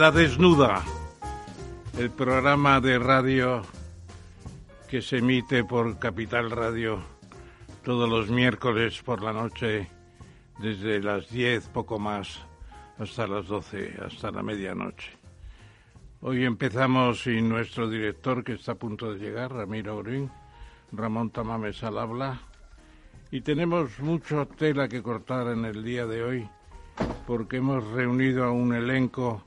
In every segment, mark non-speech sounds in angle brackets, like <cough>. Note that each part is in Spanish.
Verdad desnuda, el programa de radio que se emite por Capital Radio todos los miércoles por la noche desde las 10 poco más hasta las 12, hasta la medianoche. Hoy empezamos sin nuestro director que está a punto de llegar, Ramiro Aurín, Ramón Tamames al habla, y tenemos mucho tela que cortar en el día de hoy porque hemos reunido a un elenco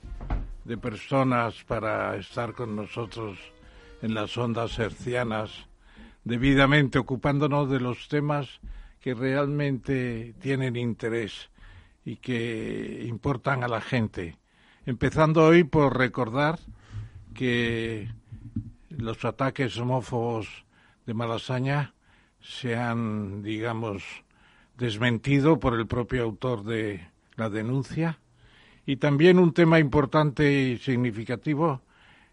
de personas para estar con nosotros en las ondas hercianas, debidamente ocupándonos de los temas que realmente tienen interés y que importan a la gente. Empezando hoy por recordar que los ataques homófobos de Malasaña se han, digamos, desmentido por el propio autor de la denuncia y también un tema importante y significativo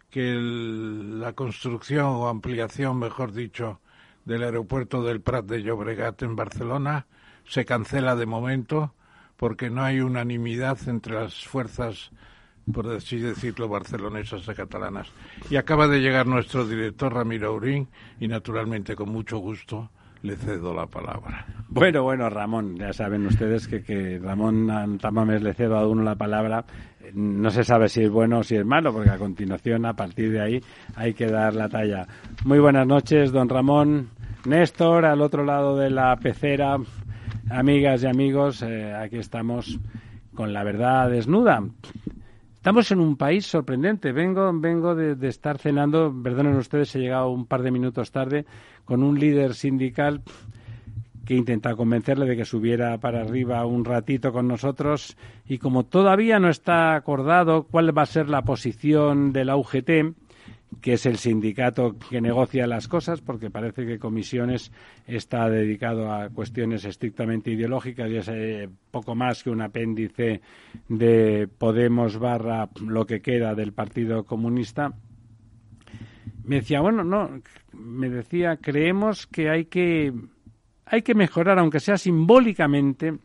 que la construcción o ampliación, mejor dicho, del aeropuerto del Prat de Llobregat en Barcelona se cancela de momento porque no hay unanimidad entre las fuerzas, por así decirlo, barcelonesas y catalanas. Y acaba de llegar nuestro director Ramiro Aurín y naturalmente con mucho gusto le cedo la palabra. Bueno, bueno, Ramón, ya saben ustedes que, que Ramón Tamames le cedo a uno la palabra. No se sabe si es bueno o si es malo, porque a continuación, a partir de ahí, hay que dar la talla. Muy buenas noches, don Ramón. Néstor, al otro lado de la pecera, amigas y amigos, eh, aquí estamos con la verdad desnuda. Estamos en un país sorprendente. Vengo, vengo de, estar cenando, perdonen ustedes, he llegado un par de minutos tarde, con un líder sindical que intenta convencerle de que subiera para arriba un ratito con nosotros y como todavía no está acordado cuál va a ser la posición de la UGT, que es el sindicato que negocia las cosas, porque parece que Comisiones está dedicado a cuestiones estrictamente ideológicas y es eh, poco más que un apéndice de Podemos barra lo que queda del Partido Comunista. Me decía, bueno, no, me decía, creemos que hay que hay que mejorar, aunque sea simbólicamente,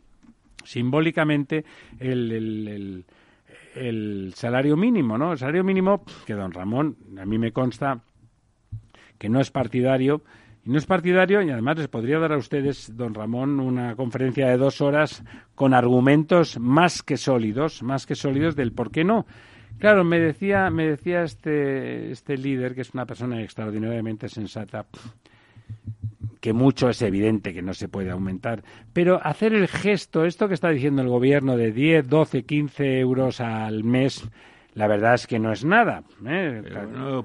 simbólicamente el, salario mínimo, ¿no? El salario mínimo que don Ramón, a mí me consta que no es partidario, y no es partidario y además les podría dar a ustedes, don Ramón, una conferencia de dos horas con argumentos más que sólidos, más que sólidos del por qué no. Claro, me decía, me decía este, este líder, que es una persona extraordinariamente sensata, que mucho es evidente que no se puede aumentar, pero hacer el gesto, esto que está diciendo el gobierno de 10, 12, 15 euros al mes, la verdad es que no es nada. ¿eh?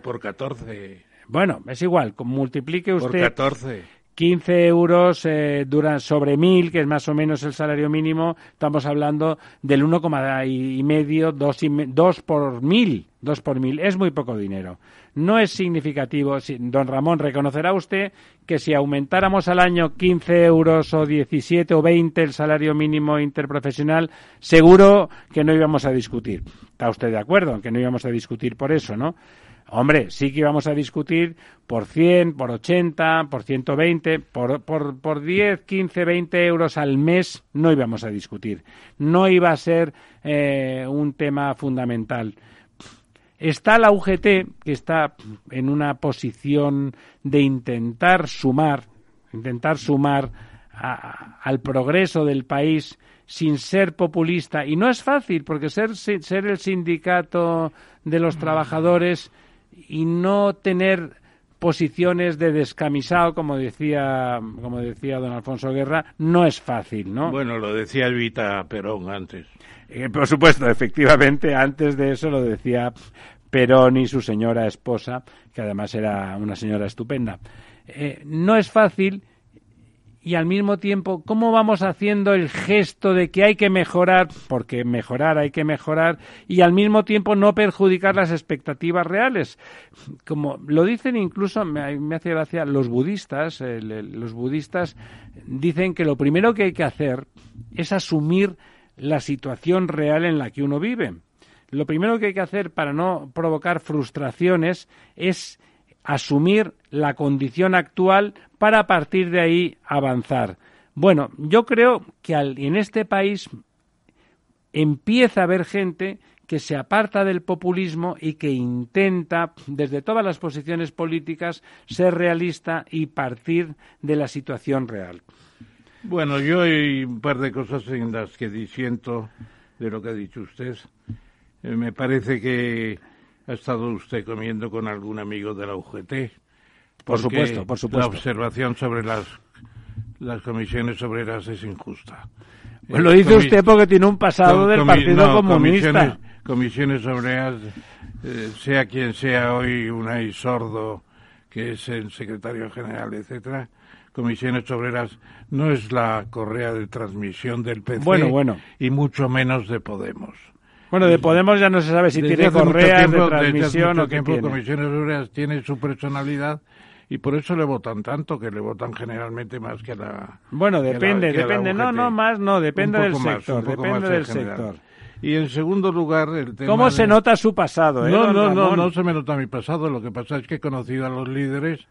por 14. Bueno, es igual, multiplique usted. Por 14. 15 euros eh, sobre 1.000, que es más o menos el salario mínimo, estamos hablando del 1,5 y medio, 2 por mil, 2 por mil. Es muy poco dinero no es significativo. Don Ramón, reconocerá usted que si aumentáramos al año 15 euros o 17 o 20 el salario mínimo interprofesional, seguro que no íbamos a discutir. ¿Está usted de acuerdo? Que no íbamos a discutir por eso, ¿no? Hombre, sí que íbamos a discutir por 100, por 80, por 120, por, por, por 10, 15, 20 euros al mes no íbamos a discutir. No iba a ser eh, un tema fundamental. Está la UGT, que está en una posición de intentar sumar, intentar sumar al progreso del país sin ser populista. Y no es fácil, porque ser, ser el sindicato de los trabajadores y no tener posiciones de descamisado, como decía, como decía don Alfonso Guerra, no es fácil, ¿no? Bueno, lo decía Evita Perón antes. Eh, por supuesto, efectivamente, antes de eso lo decía Perón y su señora esposa, que además era una señora estupenda. Eh, no es fácil y al mismo tiempo cómo vamos haciendo el gesto de que hay que mejorar, porque mejorar hay que mejorar, y al mismo tiempo no perjudicar las expectativas reales. Como lo dicen incluso, me, hace gracia, los budistas, los budistas dicen que lo primero que hay que hacer es asumir la situación real en la que uno vive. Lo primero que hay que hacer para no provocar frustraciones es asumir la condición actual para a partir de ahí avanzar. Bueno, yo creo que en este país empieza a haber gente que se aparta del populismo y que intenta, desde todas las posiciones políticas, ser realista y partir de la situación real. Bueno, yo hay un par de cosas en las que disiento de lo que ha dicho usted. Eh, me parece que ha estado usted comiendo con algún amigo de la UGT. Por supuesto, por supuesto. La observación sobre las, las comisiones obreras es injusta. Pues lo dice usted porque tiene un pasado del Partido Comunista. Comisiones, obreras, eh, sea quien sea hoy un sordo, que es el secretario general, etcétera, comisiones obreras no es la correa de transmisión del PC bueno, bueno. y mucho menos de Podemos. Bueno, de Podemos ya no se sabe si tiene correas de transmisión o qué tiempo, tiene. Comisiones Obreras tiene su personalidad y por eso le votan tanto, que le votan generalmente más que a la... Bueno, depende, depende. No, no, más no, depende del sector, depende del sector. Y en segundo lugar, el tema ¿Cómo se nota su pasado? Eh, no, no, no, no se me nota mi pasado. Lo que pasa es que he conocido a los líderes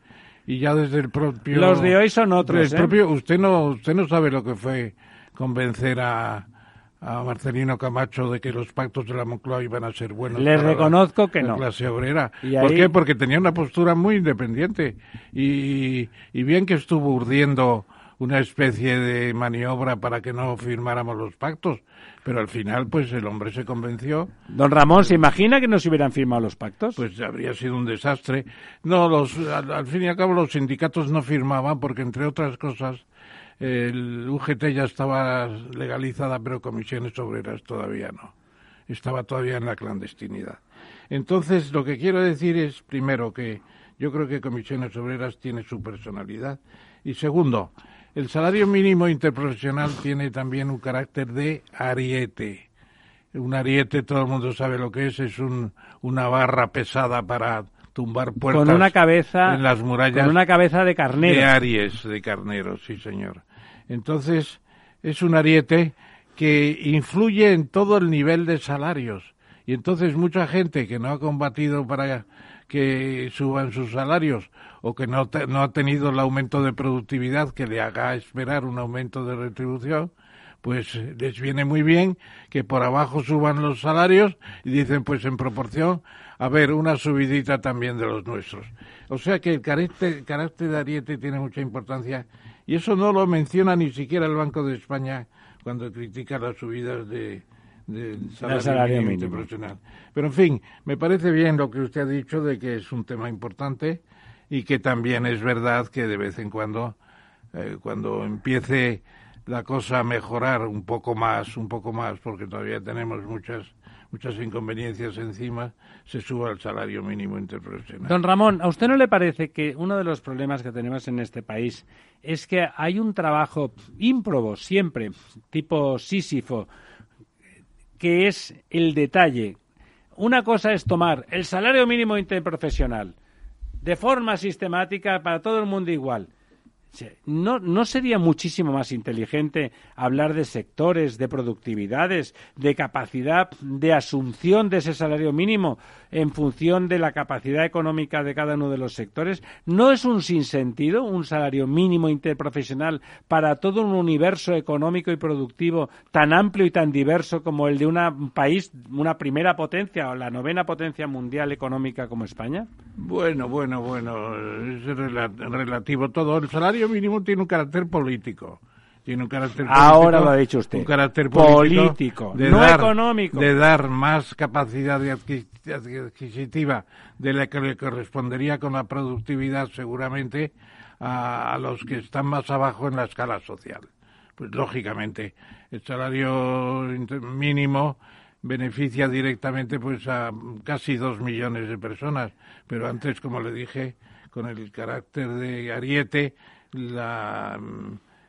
y ya desde el propio... Los de hoy son otros, ¿eh? propio, usted no, usted no sabe lo que fue convencer a a Marcelino Camacho de que los pactos de la Moncloa iban a ser buenos. Le reconozco que no. clase obrera. ¿Por qué? Porque tenía una postura muy independiente y, y bien que estuvo urdiendo una especie de maniobra para que no firmáramos los pactos, pero al final pues el hombre se convenció. Don Ramón, ¿se imagina que no se hubieran firmado los pactos? Pues habría sido un desastre. No, los, al fin y al cabo los sindicatos no firmaban porque entre otras cosas el UGT ya estaba legalizada, pero comisiones obreras todavía no. Estaba todavía en la clandestinidad. Entonces, lo que quiero decir es, primero, que yo creo que comisiones obreras tiene su personalidad. Y segundo, el salario mínimo interprofesional tiene también un carácter de ariete. Un ariete, todo el mundo sabe lo que es, es un, una barra pesada para tumbar puertas con una cabeza, en las murallas. Con una cabeza de carnero. De Aries, de carnero, sí señor. Entonces, es un ariete que influye en todo el nivel de salarios. Y entonces mucha gente que no ha combatido para que suban sus salarios o que no, no ha tenido el aumento de productividad que le haga esperar un aumento de retribución, pues les viene muy bien que por abajo suban los salarios y dicen pues en proporción a ver una subidita también de los nuestros. O sea que el carácter, carácter de Ariete tiene mucha importancia y eso no lo menciona ni siquiera el Banco de España cuando critica las subidas de, del salario, mínimo profesional. Pero en fin, me parece bien lo que usted ha dicho de que es un tema importante y que también es verdad que de vez en cuando, eh, cuando empiece la cosa a mejorar un poco más, un poco más, porque todavía tenemos muchas muchas inconveniencias encima, se suba el salario mínimo interprofesional. Don Ramón, ¿a usted no le parece que uno de los problemas que tenemos en este país es que hay un trabajo ímprobo siempre, tipo Sísifo, que es el detalle? Una cosa es tomar el salario mínimo interprofesional de forma sistemática para todo el mundo igual ¿No, ¿No sería muchísimo más inteligente hablar de sectores, de productividades, de capacidad de asunción de ese salario mínimo en función de la capacidad económica de cada uno de los sectores? ¿No es un sinsentido un salario mínimo interprofesional para todo un universo económico y productivo tan amplio y tan diverso como el de un país, una primera potencia o la novena potencia mundial económica como España? Bueno, bueno, bueno, es relativo todo. El salario mínimo tiene un carácter político. Tiene un carácter Ahora lo ha dicho usted. Un carácter político, no económico. De dar más capacidad adquisitiva de la que le correspondería con la productividad seguramente a, los que están más abajo en la escala social. Pues lógicamente el salario mínimo beneficia directamente pues a casi dos millones de personas, pero antes, como le dije, con el carácter de ariete la,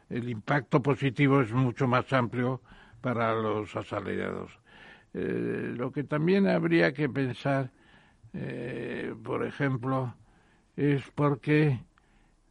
el impacto positivo es mucho más amplio para los asalariados. Eh, lo que también habría que pensar, eh, por ejemplo, es por qué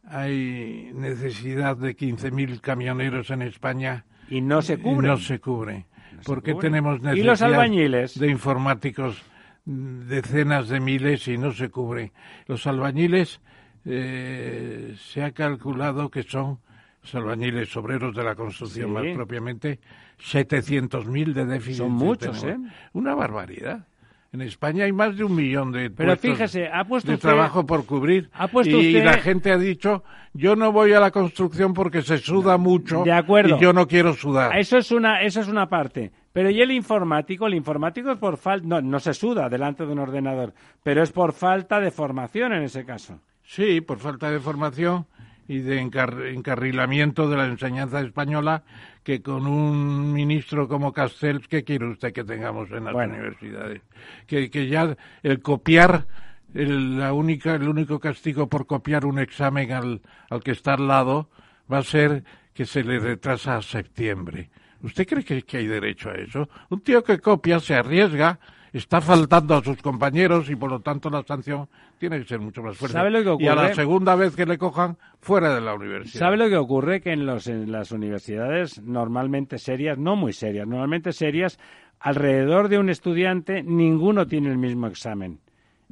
hay necesidad de 15.000 camioneros en España y no se cubre. no se cubre. ¿Por qué tenemos necesidad ¿Y los albañiles? de informáticos decenas de miles y no se cubre? Los albañiles eh, se ha calculado que son los albañiles obreros de la construcción más propiamente 700.000 de déficit. Son muchos, ¿eh? Una barbaridad. En España hay más de un millón de Pero fíjese, ha puesto de trabajo por cubrir. Ha puesto y usted... la gente ha dicho, yo no voy a la construcción porque se suda mucho de acuerdo. y yo no quiero sudar. Eso es una, eso es una parte. Pero y el informático, el informático es por falta, no, no se suda delante de un ordenador, pero es por falta de formación en ese caso. Sí, por falta de formación y de encarrilamiento de la enseñanza española que con un ministro como Castells, ¿qué quiere usted que tengamos en las universidades? Que, que ya el copiar, el, la única, el único castigo por copiar un examen al, al que está al lado va a ser que se le retrasa a septiembre. ¿Usted cree que, que hay derecho a eso? Un tío que copia se arriesga está faltando a sus compañeros y por lo tanto la sanción tiene que ser mucho más fuerte. ¿Sabe lo que ocurre? Y a la segunda vez que le cojan, fuera de la universidad. ¿Sabe lo que ocurre? Que en, los, en las universidades normalmente serias, no muy serias, normalmente serias, alrededor de un estudiante ninguno tiene el mismo examen.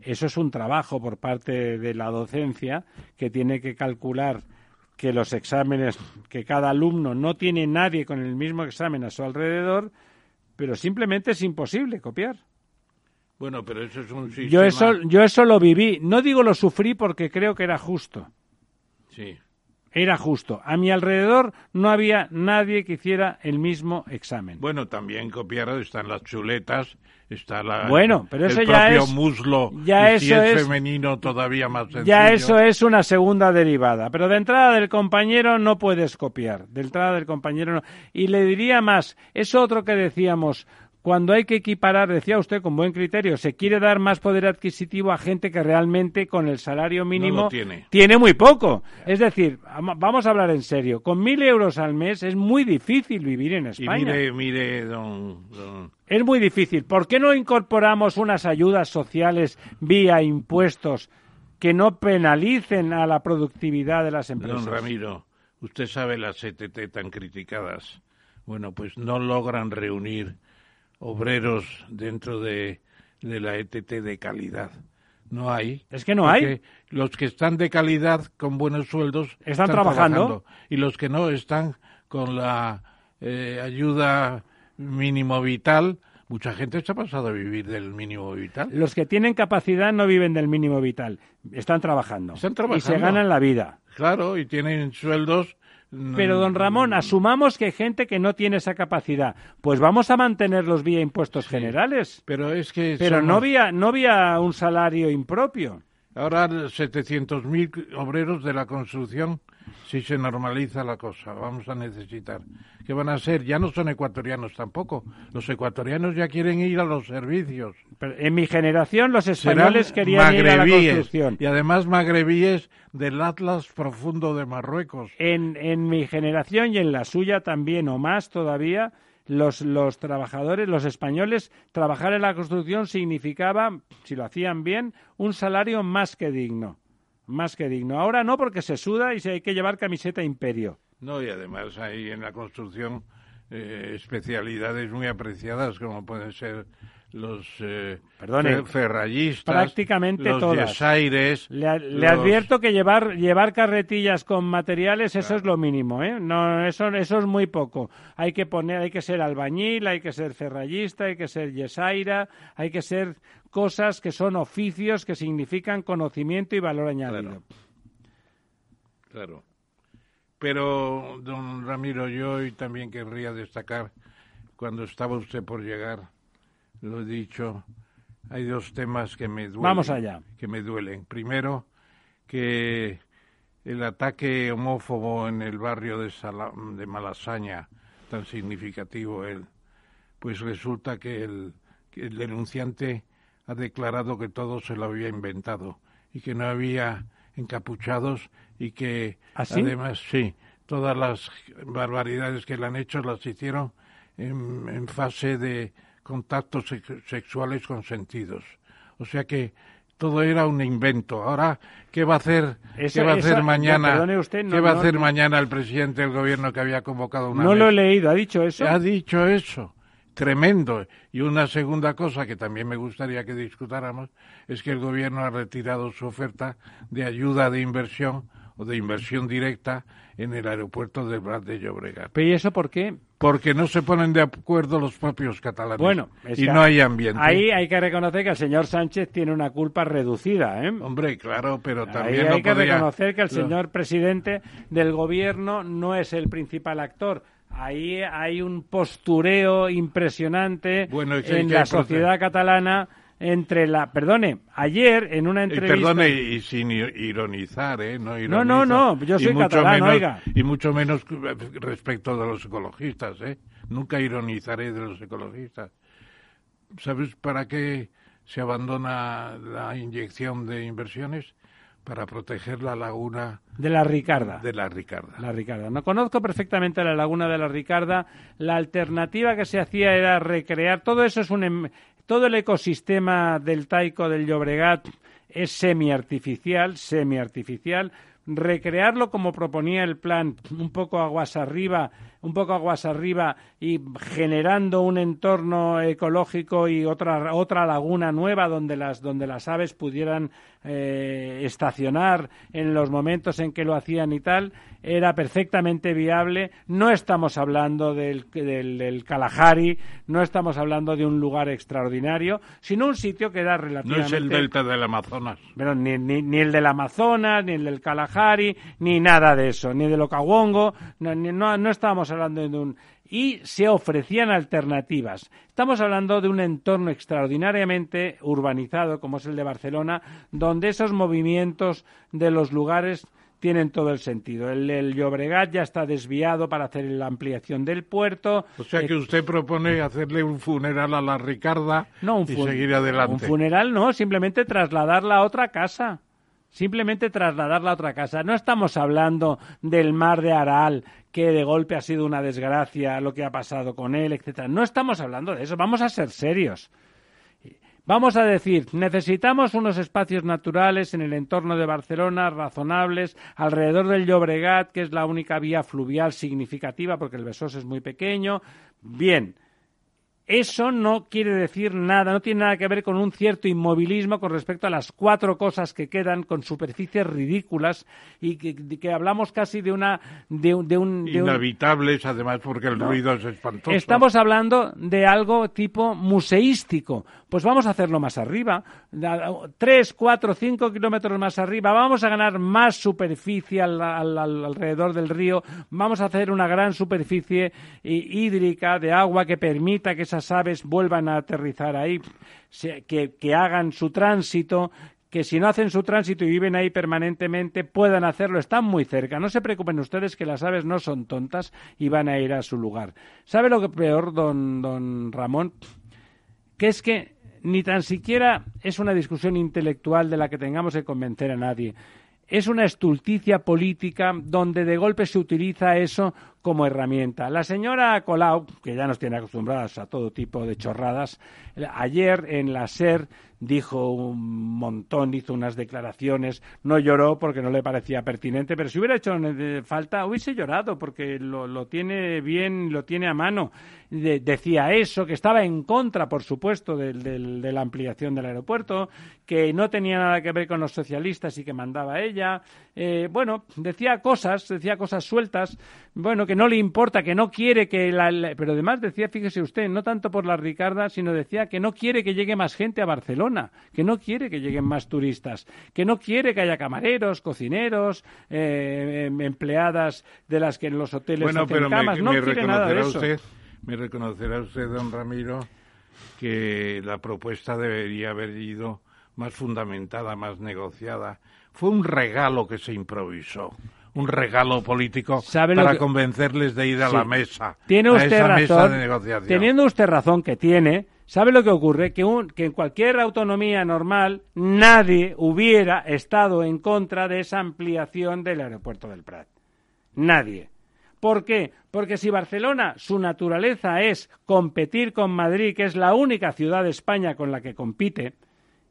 Eso es un trabajo por parte de la docencia que tiene que calcular que los exámenes, que cada alumno no tiene nadie con el mismo examen a su alrededor, pero simplemente es imposible copiar. Bueno, pero eso es un sistema... Yo eso, yo eso lo viví. No digo lo sufrí porque creo que era justo. Sí. Era justo. A mi alrededor no había nadie que hiciera el mismo examen. Bueno, también copiaron, están las chuletas, está la, bueno, pero eso el ya propio es, muslo, ya y eso si es, es femenino todavía más sencillo. Ya eso es una segunda derivada. Pero de entrada del compañero no puedes copiar. De entrada del compañero no. Y le diría más, es otro que decíamos, cuando hay que equiparar, decía usted con buen criterio, se quiere dar más poder adquisitivo a gente que realmente con el salario mínimo tiene. tiene. muy poco. Es decir, vamos a hablar en serio, con mil euros al mes es muy difícil vivir en España. Y mire, mire, don, don... Es muy difícil. ¿Por qué no incorporamos unas ayudas sociales vía impuestos que no penalicen a la productividad de las empresas? Don Ramiro, usted sabe las ETT tan criticadas. Bueno, pues no logran reunir obreros dentro de, de la ETT de calidad. No hay. Es que no hay. Los que están de calidad con buenos sueldos están, trabajando. y los que no están con la eh, ayuda mínimo vital. Mucha gente se ha pasado a vivir del mínimo vital. Los que tienen capacidad no viven del mínimo vital. Están trabajando. Están trabajando. Y se ganan la vida. Claro, y tienen sueldos pero, don Ramón, asumamos que hay gente que no tiene esa capacidad. Pues vamos a mantenerlos vía impuestos sí, generales. Pero es que. Pero somos... no, vía, no vía un salario impropio. Ahora 700.000 obreros de la construcción, si se normaliza la cosa, vamos a necesitar. ¿Qué van a hacer? Ya no son ecuatorianos tampoco. Los ecuatorianos ya quieren ir a los servicios. Pero en mi generación los españoles querían ir a la construcción. Y además magrebíes del Atlas profundo de Marruecos. En, en mi generación y en la suya también, o más todavía, los, los, trabajadores, los españoles, trabajar en la construcción significaba, si lo hacían bien, un salario más que digno. Más que digno. Ahora no, porque se suda y se hay que llevar camiseta imperio. No, y además hay en la construcción eh, especialidades muy apreciadas, como pueden ser los eh, Perdone, ferrallistas, prácticamente los todas. Yesaires, le, le los... advierto que llevar llevar carretillas con materiales eso es lo mínimo, ¿eh? No, eso eso es muy poco. Hay que poner, hay que ser albañil, hay que ser ferrallista, hay que ser yesaira, hay que ser cosas que son oficios que significan conocimiento y valor añadido. Claro. claro. Pero, don Ramiro, yo hoy también querría destacar, cuando estaba usted por llegar, lo he dicho, hay dos temas que me duelen. Vamos allá. Que me duelen. Primero, que el ataque homófobo en el barrio de, Sala, de Malasaña, tan significativo él, pues resulta que el, que el denunciante ha declarado que todo se lo había inventado y que no había encapuchados y que ¿Ah, además sí todas las barbaridades que le han hecho las hicieron en, fase de contactos sexuales consentidos. O sea que todo era un invento. Ahora, ¿qué va a hacer, ¿qué va a hacer mañana? ¿Qué va a hacer mañana el presidente del gobierno que había convocado una No lo he leído, ¿ha dicho eso? Ha dicho eso. Tremendo. Y una segunda cosa que también me gustaría que discutáramos es que el gobierno ha retirado su oferta de ayuda de inversión o de inversión directa en el aeropuerto de Prat de Llobregat. ¿Pero y eso por qué? Porque no se ponen de acuerdo los propios catalanes. Bueno, y no hay ambiente. Ahí hay que reconocer que el señor Sánchez tiene una culpa reducida, ¿eh? Hombre, claro, pero también ahí hay que reconocer que el señor presidente del gobierno no es el principal actor. Ahí hay un postureo impresionante en la sociedad catalana entre la, perdone, ayer en una entrevista. Y perdone y sin ironizar, ¿eh? No, no, no, no, yo soy catalán, oiga. Y mucho menos respecto de los ecologistas, ¿eh? Nunca ironizaré de los ecologistas. ¿Sabes para qué se abandona la inyección de inversiones? Para proteger la laguna de la Ricarda. De la Ricarda. La Ricarda. No conozco perfectamente la laguna de la Ricarda. La alternativa que se hacía era recrear. Todo eso es un em, todo el ecosistema del Taico del Llobregat es semi-artificial, semi-artificial. Recrearlo como proponía el plan, un poco aguas arriba, un poco aguas arriba y generando un entorno ecológico y otra otra laguna nueva donde las donde las aves pudieran eh, estacionar en los momentos en que lo hacían y tal era perfectamente viable. No estamos hablando del, del, Kalahari no estamos hablando de un lugar extraordinario sino un sitio que era relativamente no es el delta del Amazonas. Pero ni, ni, ni el del Amazonas ni el del Kalahari ni nada de eso ni del Okawango no, no, no estábamos hablando de un y se ofrecían alternativas. Estamos hablando de un entorno extraordinariamente urbanizado como es el de Barcelona, donde esos movimientos de los lugares tienen todo el sentido. El, el Llobregat ya está desviado para hacer la ampliación del puerto. O sea que usted propone hacerle un funeral a la Ricarda y seguir adelante. Un funeral no, simplemente trasladarla a otra casa simplemente trasladarla a otra casa. No estamos hablando del mar de Aral, que de golpe ha sido una desgracia lo que ha pasado con él, etcétera. No estamos hablando de eso, vamos a ser serios. Vamos a decir, necesitamos unos espacios naturales en el entorno de Barcelona, razonables, alrededor del Llobregat, que es la única vía fluvial significativa porque el Besós es muy pequeño. Bien, eso no quiere decir nada, no tiene nada que ver con un cierto inmovilismo con respecto a las cuatro cosas que quedan con superficies ridículas y que, hablamos casi de una de, un inhabitables además porque el ruido es espantoso. Estamos hablando de algo tipo museístico. Pues vamos a hacerlo más arriba, tres, cuatro, cinco kilómetros más arriba. Vamos a ganar más superficie alrededor del río. Vamos a hacer una gran superficie hídrica de agua que permita que esa aves vuelvan a aterrizar ahí, que, hagan su tránsito, que si no hacen su tránsito y viven ahí permanentemente puedan hacerlo. Están muy cerca. No se preocupen ustedes que las aves no son tontas y van a ir a su lugar. ¿Sabe lo que peor, don, don Ramón? Que es que ni tan siquiera es una discusión intelectual de la que tengamos que convencer a nadie. Es una estulticia política donde de golpe se utiliza eso como herramienta. La señora Colau, que ya nos tiene acostumbradas a todo tipo de chorradas, ayer en la SER dijo un montón, hizo unas declaraciones, no lloró porque no le parecía pertinente, pero si hubiera hecho falta, hubiese llorado porque lo, tiene bien, lo tiene a mano. decía eso, que estaba en contra, por supuesto, de, la ampliación del aeropuerto, que no tenía nada que ver con los socialistas y que mandaba ella. Eh, bueno, decía cosas, decía cosas sueltas, bueno, que no le importa, que no quiere que la, pero además decía, fíjese usted, no tanto por la Ricarda, sino decía que no quiere que llegue más gente a Barcelona, que no quiere que lleguen más turistas, que no quiere que haya camareros, cocineros, eh, em, empleadas de las que en los hoteles bueno, hacen camas, no quiere nada de eso. Usted, me reconocerá usted, don Ramiro, que la propuesta debería haber ido más fundamentada, más negociada. Fue un regalo que se improvisó un regalo político para convencerles de ir a la mesa. Tiene usted razón. Teniendo usted razón que tiene, ¿sabe lo que ocurre? Que, que en cualquier autonomía normal nadie hubiera estado en contra de esa ampliación del aeropuerto del Prat. Nadie. ¿Por qué? Porque si Barcelona, su naturaleza es competir con Madrid, que es la única ciudad de España con la que compite,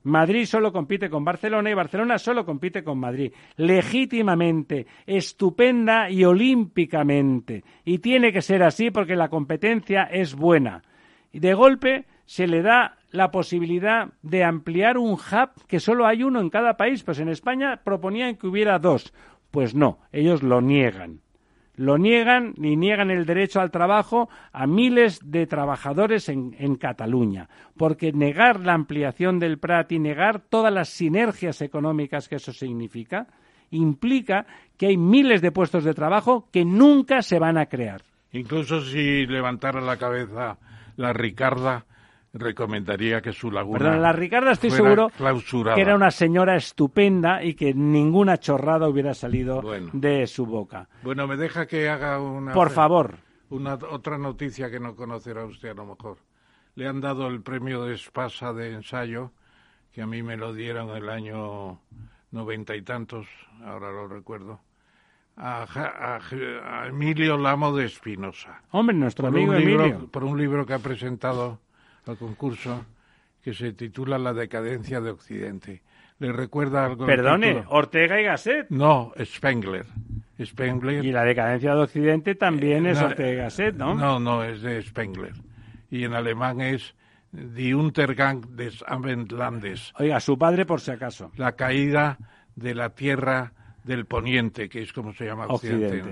Madrid solo compite con Barcelona y Barcelona solo compite con Madrid, legítimamente, estupenda y olímpicamente. Y tiene que ser así porque la competencia es buena. Y de golpe se le da la posibilidad de ampliar un hub que solo hay uno en cada país. Pues en España proponían que hubiera dos. Pues no, ellos lo niegan lo niegan ni niegan el derecho al trabajo a miles de trabajadores en, Cataluña, porque negar la ampliación del Prat y negar todas las sinergias económicas que eso significa implica que hay miles de puestos de trabajo que nunca se van a crear. Incluso si levantara la cabeza la Ricarda recomendaría que su laguna. la Ricarda estoy seguro que era una señora estupenda y que ninguna chorrada hubiera salido de su boca. Bueno, me deja que haga una. Por favor. Una otra noticia que no conocerá usted a lo mejor. Le han dado el premio de Espasa de ensayo, que a mí me lo dieron el año noventa y tantos, ahora lo recuerdo. A, Emilio Lamo de Espinosa. Hombre, nuestro amigo Emilio. por un libro que ha presentado al concurso que se titula La decadencia de Occidente. ¿Le recuerda algo? Perdone, Ortega y Gasset. No, Spengler. Spengler. Y la decadencia de Occidente también es Ortega y Gasset, ¿no? No, no, es de Spengler. Y en alemán es Die Untergang des Abendlandes. Oiga, su padre por si acaso. La caída de la tierra del poniente, que es como se llama Occidente.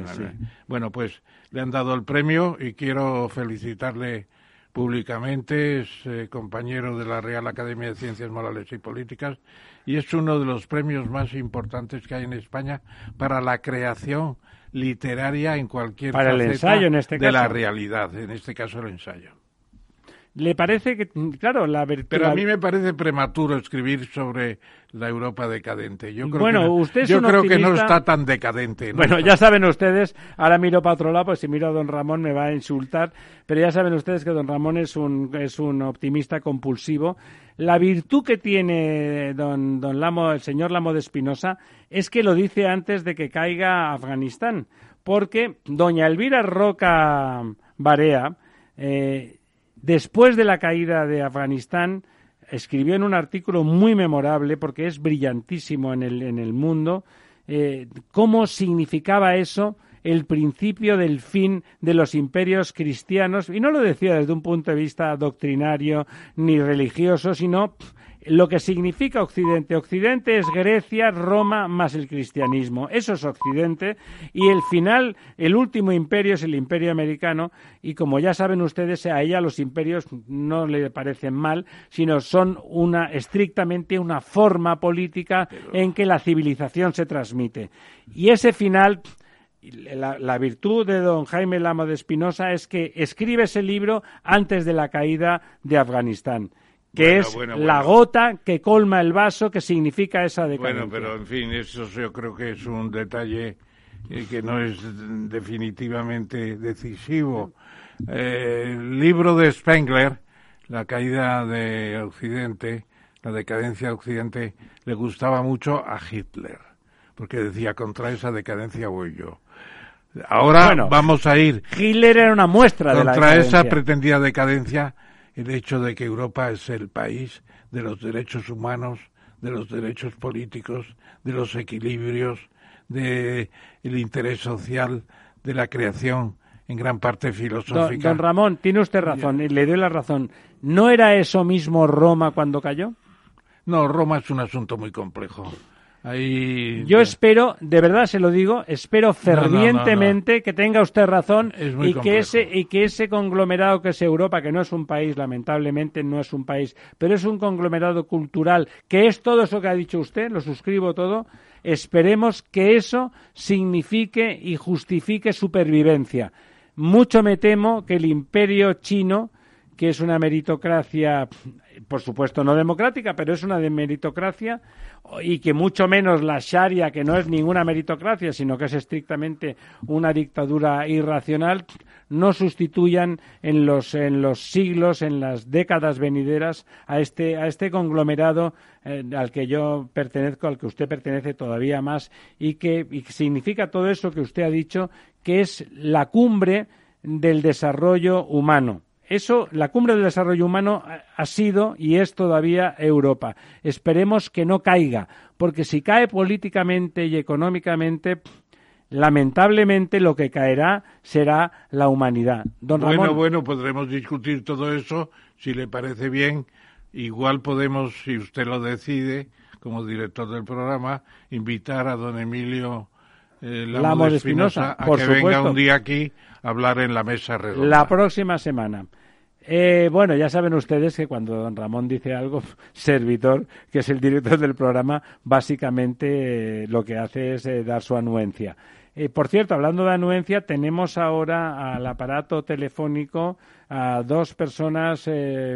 Bueno, pues le han dado el premio y quiero felicitarle públicamente, es eh, compañero de la Real Academia de Ciencias Morales y Políticas y es uno de los premios más importantes que hay en España para la creación literaria en cualquier para el ensayo en este de la realidad, en este caso el ensayo. ¿Le parece que, claro, la Pero a mí me parece prematuro escribir sobre la Europa decadente. Yo creo bueno, que, usted yo creo que no está tan decadente. bueno, ya saben ustedes, ahora miro para otro lado, pues si miro a don Ramón me va a insultar, pero ya saben ustedes que don Ramón es un, es un optimista compulsivo. La virtud que tiene don, don Lamo, el señor Lamo de Espinosa, es que lo dice antes de que caiga Afganistán, porque doña Elvira Roca Barea, eh, Después de la caída de Afganistán, escribió en un artículo muy memorable, porque es brillantísimo en el, en el mundo, eh, cómo significaba eso el principio del fin de los imperios cristianos, y no lo decía desde un punto de vista doctrinario ni religioso, sino lo que significa Occidente. Occidente es Grecia, Roma más el cristianismo. Eso es Occidente. Y el final, el último imperio es el imperio americano. Y como ya saben ustedes, a ella los imperios no le parecen mal, sino son una estrictamente una forma política en que la civilización se transmite. Y ese final. La, la, virtud de don Jaime Lama de Espinosa es que escribe ese libro antes de la caída de Afganistán que es la gota que colma el vaso, que significa esa decadencia. Bueno, pero en fin, eso yo creo que es un detalle eh, que no es definitivamente decisivo. Eh, el libro de Spengler, La caída de Occidente, la decadencia de Occidente, le gustaba mucho a Hitler, porque decía, contra esa decadencia voy yo. Ahora vamos a ir. Hitler era una muestra de la Contra esa pretendida decadencia el hecho de que Europa es el país de los derechos humanos, de los derechos políticos, de los equilibrios, del interés social, de la creación en gran parte filosófica. Don, Ramón, tiene usted razón, y le doy la razón. ¿No era eso mismo Roma cuando cayó? No, Roma es un asunto muy complejo. Yo espero, de verdad se lo digo, espero fervientemente que tenga usted razón y que, ese, y que ese conglomerado que es Europa, que no es un país, lamentablemente no es un país, pero es un conglomerado cultural, que es todo eso que ha dicho usted, lo suscribo todo, esperemos que eso signifique y justifique supervivencia. Mucho me temo que el imperio chino, que es una meritocracia, por supuesto no democrática, pero es una de meritocracia, y que mucho menos la Sharia, que no es ninguna meritocracia, sino que es estrictamente una dictadura irracional, no sustituyan en los, en los siglos, en las décadas venideras a este, a este conglomerado eh, al que yo pertenezco, al que usted pertenece todavía más y que significa todo eso que usted ha dicho, que es la cumbre del desarrollo humano. Eso, la cumbre del desarrollo humano ha sido y es todavía Europa. Esperemos que no caiga, porque si cae políticamente y económicamente, lamentablemente lo que caerá será la humanidad. Don bueno, bueno, podremos discutir todo eso si le parece bien. Igual podemos, si usted lo decide, como director del programa, invitar a don Emilio eh, Espinosa a que venga un día aquí hablar en la mesa redonda. La próxima semana. Eh, bueno, ya saben ustedes que cuando don Ramón dice algo, <laughs> Servitor, que es el director del programa, básicamente eh, lo que hace es eh, dar su anuencia. por cierto, hablando de anuencia, tenemos ahora al aparato telefónico a dos personas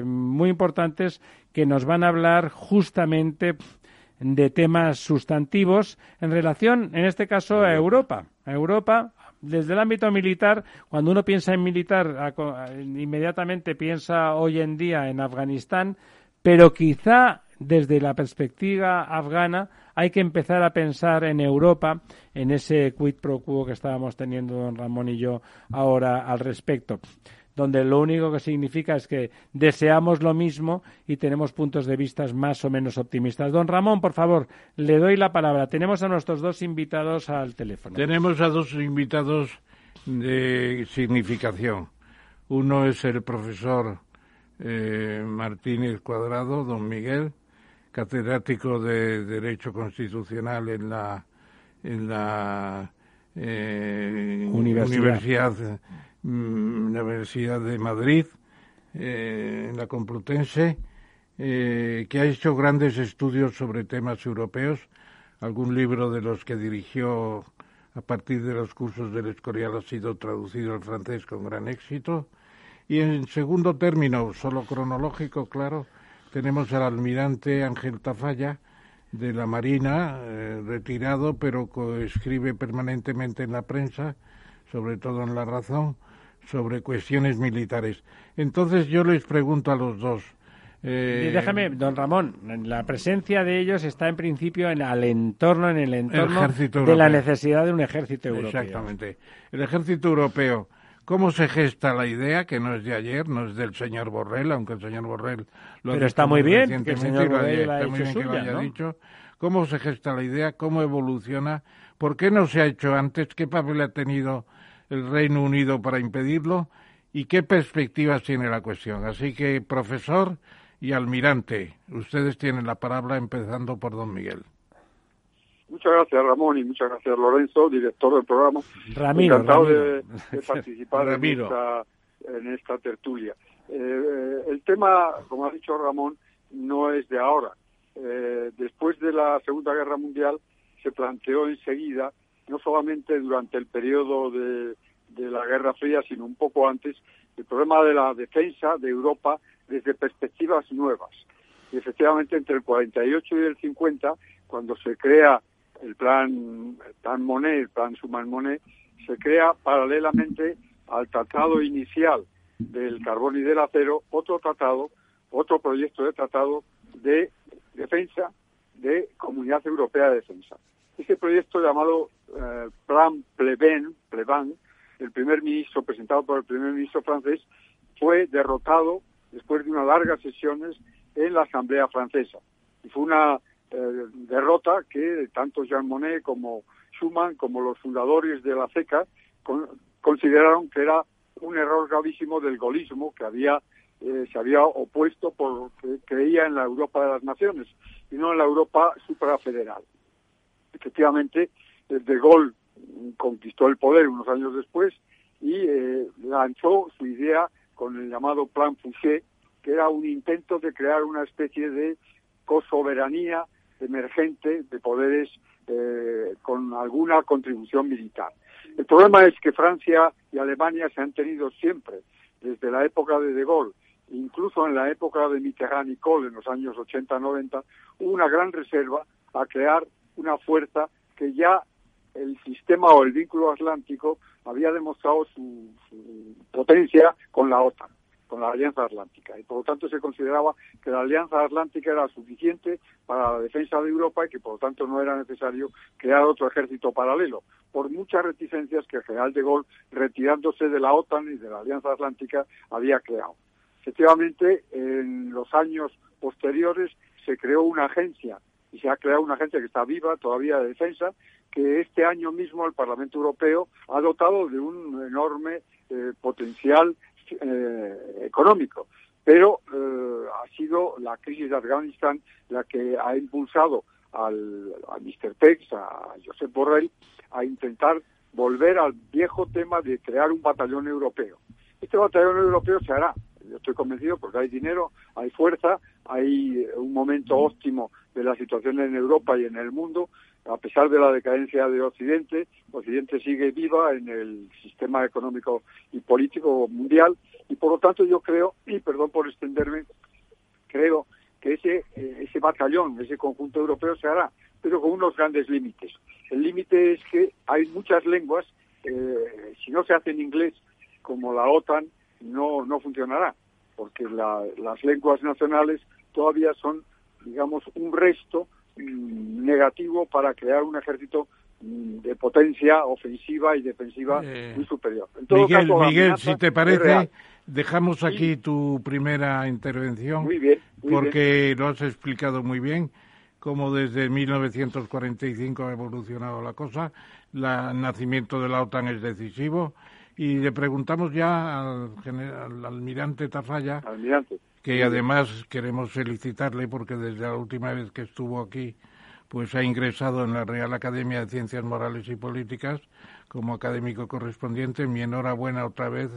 muy importantes que nos van a hablar justamente de temas sustantivos en relación, en este caso, a Europa. A Europa, desde el ámbito militar, cuando uno piensa en militar, inmediatamente piensa hoy en día en Afganistán, pero quizá desde la perspectiva afgana hay que empezar a pensar en Europa, en ese quid pro quo que estábamos teniendo don Ramón y yo ahora al respecto donde lo único que significa es que deseamos lo mismo y tenemos puntos de vista más o menos optimistas. Don Ramón, por favor, le doy la palabra. Tenemos a nuestros dos invitados al teléfono. Tenemos a dos invitados de significación. Uno es el profesor eh, Martínez Cuadrado, don Miguel, catedrático de Derecho Constitucional en la, en la eh, Universidad Mm, Universidad de Madrid, eh, en la Complutense, eh, que ha hecho grandes estudios sobre temas europeos. Algún libro de los que dirigió a partir de los cursos del Escorial ha sido traducido al francés con gran éxito. Y en segundo término, solo cronológico, claro, tenemos al almirante Ángel Tafalla, de la Marina, eh, retirado, pero escribe permanentemente en la prensa, sobre todo en La Razón, sobre cuestiones militares. Entonces yo les pregunto a los dos. Eh, déjame, don Ramón, la presencia de ellos está en principio en el entorno, en el entorno de la necesidad de un ejército europeo. Exactamente. El ejército europeo, ¿cómo se gesta la idea? Que no es de ayer, no es del señor Borrell, aunque el señor Borrell lo Pero está muy bien que el señor Borrell lo haya dicho. ¿Cómo se gesta la idea? ¿Cómo evoluciona? ¿Por qué no se ha hecho antes? ¿Qué papel ha tenido el Reino Unido para impedirlo y qué perspectivas tiene la cuestión. Así que, profesor y almirante, ustedes tienen la palabra empezando por don Miguel. Muchas gracias, Ramón, y muchas gracias, Lorenzo, director del programa. Ramiro, Encantado De, participar en, esta, tertulia. Eh, el tema, como ha dicho Ramón, no es de ahora. Eh, después de la Segunda Guerra Mundial se planteó enseguida no solamente durante el periodo de, la Guerra Fría, sino un poco antes, el problema de la defensa de Europa desde perspectivas nuevas. Y efectivamente, entre el 48 y el 50, cuando se crea el plan, el plan Monet, el plan Suman Monet, se crea paralelamente al tratado inicial del carbón y del acero otro tratado, otro proyecto de tratado de defensa de Comunidad Europea de Defensa. Ese proyecto llamado eh, Plan Pleban, Pleban, el primer ministro, presentado por el primer ministro francés, fue derrotado después de unas largas sesiones en la Asamblea francesa. Y fue una eh, derrota que tanto Jean Monnet como Schuman, como los fundadores de la CECA, consideraron que era un error gravísimo del golismo que había eh, se había opuesto porque creía en la Europa de las naciones y no en la Europa suprafederal efectivamente, De Gaulle conquistó el poder unos años después y eh, lanzó su idea con el llamado Plan Fouché, que era un intento de crear una especie de cosoberanía emergente de poderes eh, con alguna contribución militar. El problema es que Francia y Alemania se han tenido siempre, desde la época de De Gaulle, incluso en la época de Mitterrand y Kohl en los años 80-90, una gran reserva a crear una fuerza que ya el sistema o el vínculo atlántico había demostrado su, potencia con la OTAN, con la Alianza Atlántica, y por lo tanto se consideraba que la Alianza Atlántica era suficiente para la defensa de Europa y que por lo tanto no era necesario crear otro ejército paralelo, por muchas reticencias que el general de Gaulle, retirándose de la OTAN y de la Alianza Atlántica, había creado. Efectivamente, en los años posteriores se creó una agencia y se ha creado una agencia que está viva todavía de defensa, que este año mismo el Parlamento Europeo ha dotado de un enorme eh, potencial eh, económico. Pero eh, ha sido la crisis de Afganistán la que ha impulsado al, a Mr. Pex, a Josep Borrell, a intentar volver al viejo tema de crear un batallón europeo. Este batallón europeo se hará, yo estoy convencido porque hay dinero, hay fuerza, hay un momento óptimo de la situación en Europa y en el mundo, a pesar de la decadencia de Occidente, Occidente sigue viva en el sistema económico y político mundial. Y por lo tanto yo creo, y perdón por extenderme, creo que ese, eh, ese batallón, ese conjunto europeo se hará, pero con unos grandes límites. El límite es que hay muchas lenguas, eh, si no se hace en inglés como la OTAN, no, no funcionará, porque las lenguas nacionales todavía son, digamos, un resto mm, negativo para crear un ejército mm, de potencia ofensiva y defensiva eh, muy superior. Miguel, Miguel si te parece, dejamos aquí tu primera intervención, muy bien, porque lo has explicado muy bien cómo desde 1945 ha evolucionado la cosa, el nacimiento de la OTAN es decisivo, y le preguntamos ya al, al almirante Tafalla, que además queremos felicitarle porque desde la última vez que estuvo aquí, pues ha ingresado en la Real Academia de Ciencias Morales y Políticas como académico correspondiente. Mi enhorabuena otra vez,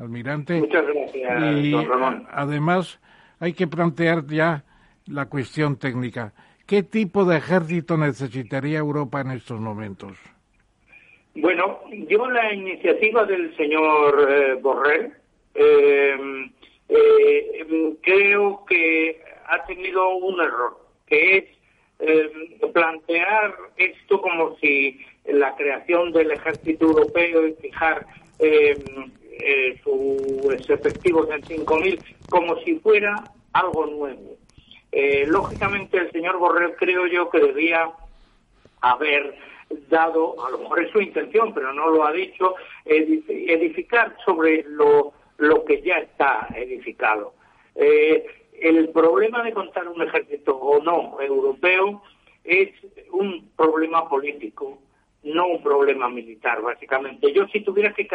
almirante. Muchas gracias, y Además, hay que plantear ya la cuestión técnica. ¿Qué tipo de ejército necesitaría Europa en estos momentos? Bueno, yo la iniciativa del señor eh, Borrell eh, eh, creo que ha tenido un error, que es plantear esto como si la creación del ejército europeo y fijar sus efectivos en 5.000 como si fuera algo nuevo. lógicamente el señor Borrell creo yo que debía haber dado, a lo mejor es su intención, pero no lo ha dicho, edificar sobre lo, lo que ya está edificado. Eh, el problema de contar un ejército o no europeo es un problema político, no un problema militar, básicamente. Yo si tuviera que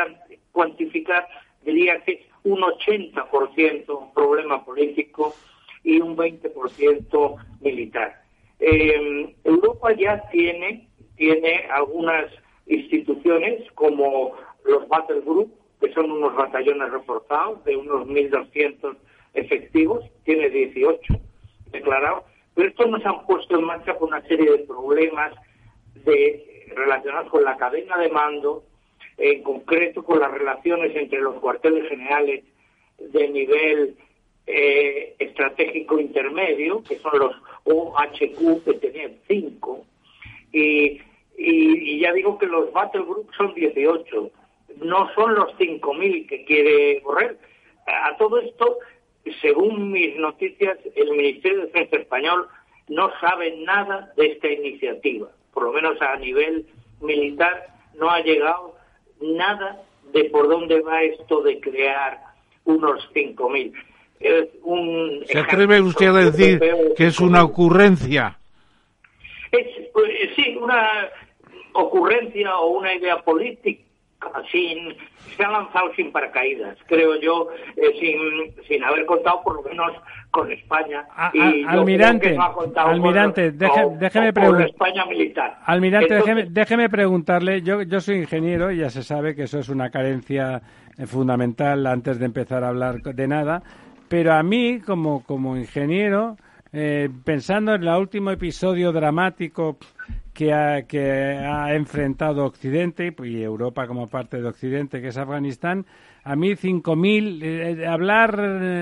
cuantificar, diría que es un 80% un problema político y un 20% militar. Eh, Europa ya tiene tiene algunas instituciones como los Battle Group, que son unos batallones reforzados de unos 1.200 efectivos, tiene 18 declarados, pero estos nos han puesto en marcha por una serie de problemas de, relacionados con la cadena de mando, en concreto con las relaciones entre los cuarteles generales de nivel eh, estratégico intermedio, que son los OHQ, que tenían cinco, y y, ya digo que los Battle Groups son 18, no son los 5.000 que quiere correr. A todo esto, según mis noticias, el Ministerio de Defensa español no sabe nada de esta iniciativa, por lo menos a nivel militar no ha llegado nada de por dónde va esto de crear unos 5.000. Un ¿Se atreve usted a decir que es una ocurrencia? Es, pues, sí, una, ocurrencia o una idea política sin se ha lanzado sin paracaídas, creo yo, eh, sin, sin haber contado por lo menos con España. y almirante, almirante, déjeme preguntar. España militar. Almirante, déjeme, preguntarle, yo, yo soy ingeniero y ya se sabe que eso es una carencia eh, fundamental antes de empezar a hablar de nada, pero a mí como, como ingeniero, eh, pensando en el último episodio dramático que ha, que ha enfrentado Occidente y Europa como parte de Occidente, que es Afganistán, a mí 5.000, eh, hablar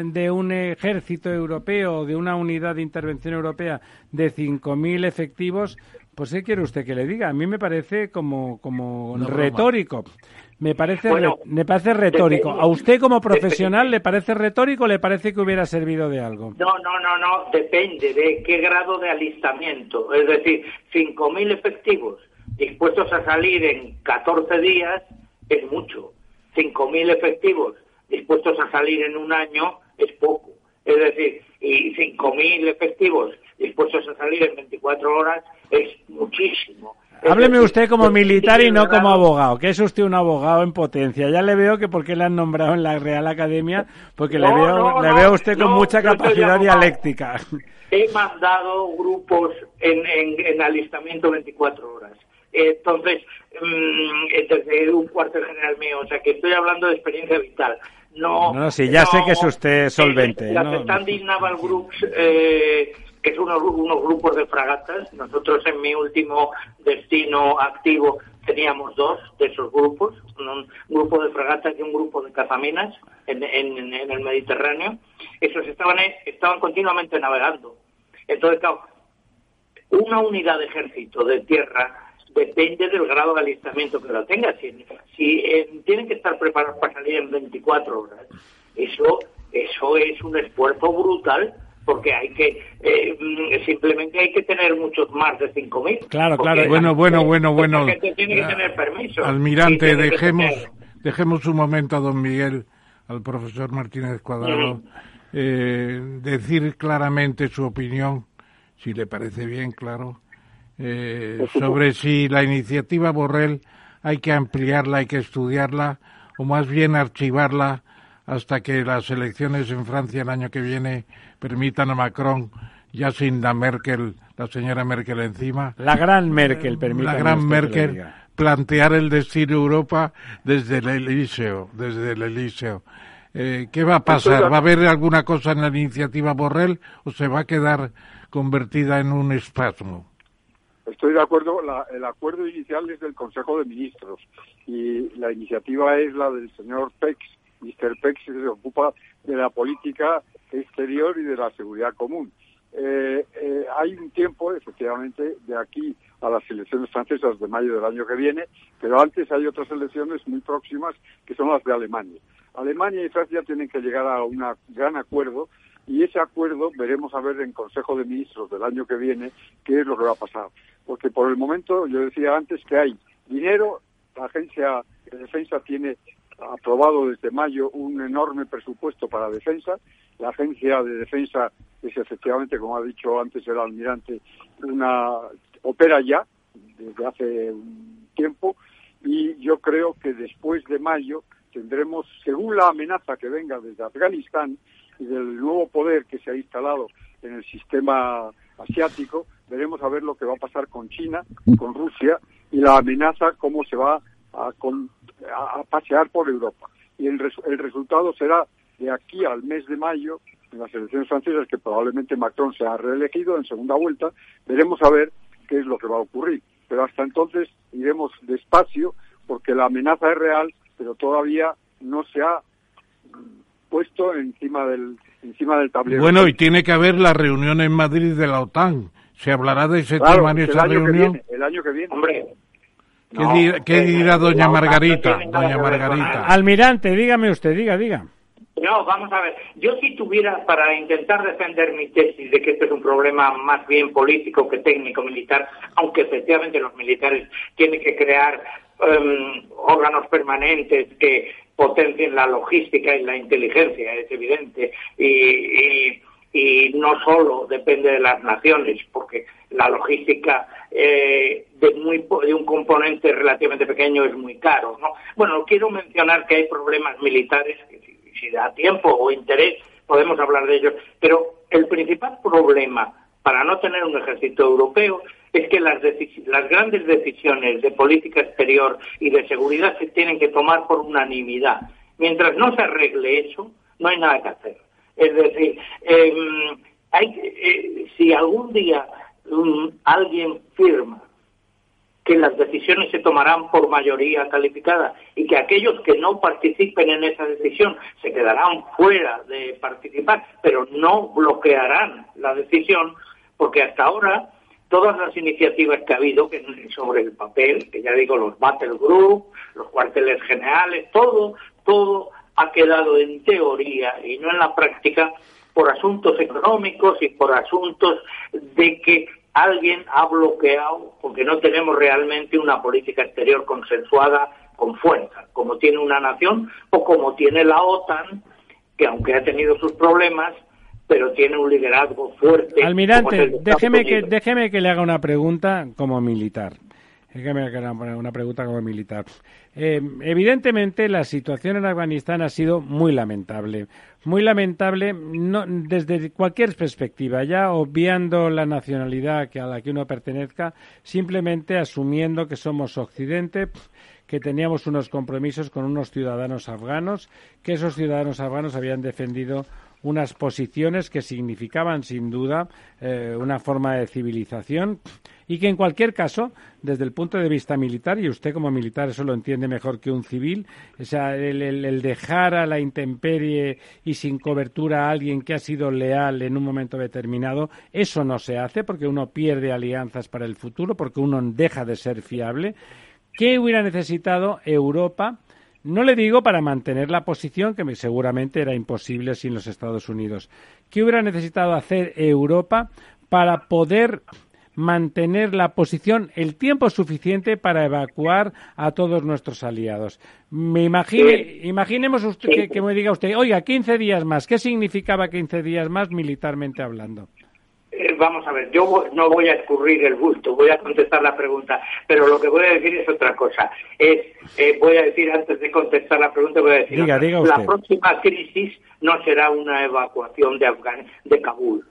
de un ejército europeo, de una unidad de intervención europea de 5.000 efectivos, Pues ¿qué quiere usted que le diga? A mí me parece como, como retórico. Me parece, me parece retórico. ¿A usted como profesional le parece retórico o le parece que hubiera servido de algo? No, no, no, no. Depende de qué grado de alistamiento. Es decir, 5.000 efectivos dispuestos a salir en 14 días es mucho. 5.000 efectivos dispuestos a salir en un año es poco. Es decir, y 5.000 efectivos dispuestos a salir en 24 horas es muchísimo. Hábleme usted como militar y no como abogado, que es usted un abogado en potencia. Ya le veo que por qué le han nombrado en la Real Academia, porque le veo le veo a usted con mucha capacidad dialéctica. He mandado grupos en, en, alistamiento 24 horas. Entonces, desde mm, un cuartel general mío, o sea que estoy hablando de experiencia vital. No, no sí, ya sé que es usted solvente. Las Standing Naval Groups eh, que son unos, grupos de fragatas. Nosotros en mi último destino activo teníamos dos de esos grupos, un grupo de fragatas y un grupo de cazaminas en, el Mediterráneo. Esos estaban, estaban continuamente navegando. Entonces, claro, una unidad de ejército de tierra depende del grado de alistamiento que la tenga. Si, si eh, tienen que estar preparados para salir en 24 horas, eso, eso es un esfuerzo brutal porque hay que eh, simplemente hay que tener muchos más de 5.000. Claro, claro. Bueno, bueno, bueno, bueno. tiene que tener permiso. Almirante, dejemos, dejemos un momento a don Miguel, al profesor Martínez Cuadrado, eh, decir claramente su opinión, si le parece bien, claro, eh, sobre si la iniciativa Borrell hay que ampliarla, hay que estudiarla, o más bien archivarla hasta que las elecciones en Francia el año que viene permitan a Macron, ya sin la Merkel, la señora Merkel encima. La gran Merkel, permítame. La gran Merkel, plantear el destino Europa desde el Elíseo, desde el Elíseo. Eh, ¿Qué va a pasar? ¿Va a haber alguna cosa en la iniciativa Borrell o se va a quedar convertida en un espasmo? Estoy de acuerdo, el acuerdo inicial es del Consejo de Ministros y la iniciativa es la del señor Pex, Mr. Pex se ocupa de la política exterior y de la seguridad común. Eh, eh, hay un tiempo, efectivamente, de aquí a las elecciones francesas de mayo del año que viene, pero antes hay otras elecciones muy próximas que son las de Alemania. Alemania y Francia tienen que llegar a un gran acuerdo y ese acuerdo veremos a ver en Consejo de Ministros del año que viene qué es lo que va a pasar. Porque por el momento, yo decía antes que hay dinero, la Agencia de Defensa tiene aprobado desde mayo un enorme presupuesto para defensa. La Agencia de Defensa es efectivamente, como ha dicho antes el almirante, una opera ya desde hace un tiempo y yo creo que después de mayo tendremos, según la amenaza que venga desde Afganistán y del nuevo poder que se ha instalado en el sistema asiático, veremos a ver lo que va a pasar con China, con Rusia y la amenaza cómo se va a, a, pasear por Europa. Y el, el resultado será de aquí al mes de mayo, en las elecciones francesas, que probablemente Macron se ha reelegido en segunda vuelta, veremos a ver qué es lo que va a ocurrir. Pero hasta entonces iremos despacio, porque la amenaza es real, pero todavía no se ha puesto encima del encima del tablero. Bueno, y tiene que haber la reunión en Madrid de la OTAN. ¿Se hablará de ese tema en esa reunión? el año que viene. Hombre, ¿Qué, dirá, doña Margarita? Doña Margarita. Almirante, dígame usted, diga, diga. No, vamos a ver. Yo si tuviera, para intentar defender mi tesis de que este es un problema más bien político que técnico militar, aunque efectivamente los militares tienen que crear em, órganos permanentes que potencien la logística y la inteligencia, es evidente, y y no solo depende de las naciones, porque la logística eh, de, muy, de un componente relativamente pequeño es muy caro. ¿no? Bueno, quiero mencionar que hay problemas militares, que si, da tiempo o interés podemos hablar de ellos, pero el principal problema para no tener un ejército europeo es que las, las grandes decisiones de política exterior y de seguridad se tienen que tomar por unanimidad. Mientras no se arregle eso, no hay nada que hacer. Es decir, em, eh, si algún día alguien firma que las decisiones se tomarán por mayoría calificada y que aquellos que no participen en esa decisión se quedarán fuera de participar, pero no bloquearán la decisión, porque hasta ahora todas las iniciativas que ha habido que sobre el papel, que ya digo, los battle group, los cuarteles generales, todo, todo ha quedado en teoría y no en la práctica por asuntos económicos y por asuntos de que alguien ha bloqueado porque no tenemos realmente una política exterior consensuada con fuerza, como tiene una nación o como tiene la OTAN, que aunque ha tenido sus problemas, pero tiene un liderazgo fuerte. Almirante, déjeme que, déjeme que le haga una pregunta como militar. Déjeme haga una pregunta como militar. Eh, evidentemente, la situación en Afganistán ha sido muy lamentable. Muy lamentable no, desde cualquier perspectiva, ya obviando la nacionalidad que a la que uno pertenezca, simplemente asumiendo que somos Occidente, que teníamos unos compromisos con unos ciudadanos afganos, que esos ciudadanos afganos habían defendido unas posiciones que significaban sin duda eh, una forma de civilización y que en cualquier caso, desde el punto de vista militar, y usted como militar eso lo entiende mejor que un civil, o el, dejar a la intemperie y sin cobertura a alguien que ha sido leal en un momento determinado, eso no se hace porque uno pierde alianzas para el futuro, porque uno deja de ser fiable. ¿Qué hubiera necesitado Europa? No le digo para mantener la posición, que seguramente era imposible sin los Estados Unidos. ¿Qué hubiera necesitado hacer Europa para poder mantener la posición el tiempo suficiente para evacuar a todos nuestros aliados. Me imagine, imaginemos usted que, me diga usted, oiga, 15 días más, ¿qué significaba 15 días más militarmente hablando? Eh, vamos a ver, yo no voy a escurrir el bulto, voy a contestar la pregunta, pero lo que voy a decir es otra cosa. Es, eh, voy a decir antes de contestar la pregunta, voy a decir, la próxima crisis no será una evacuación de, de Kabul,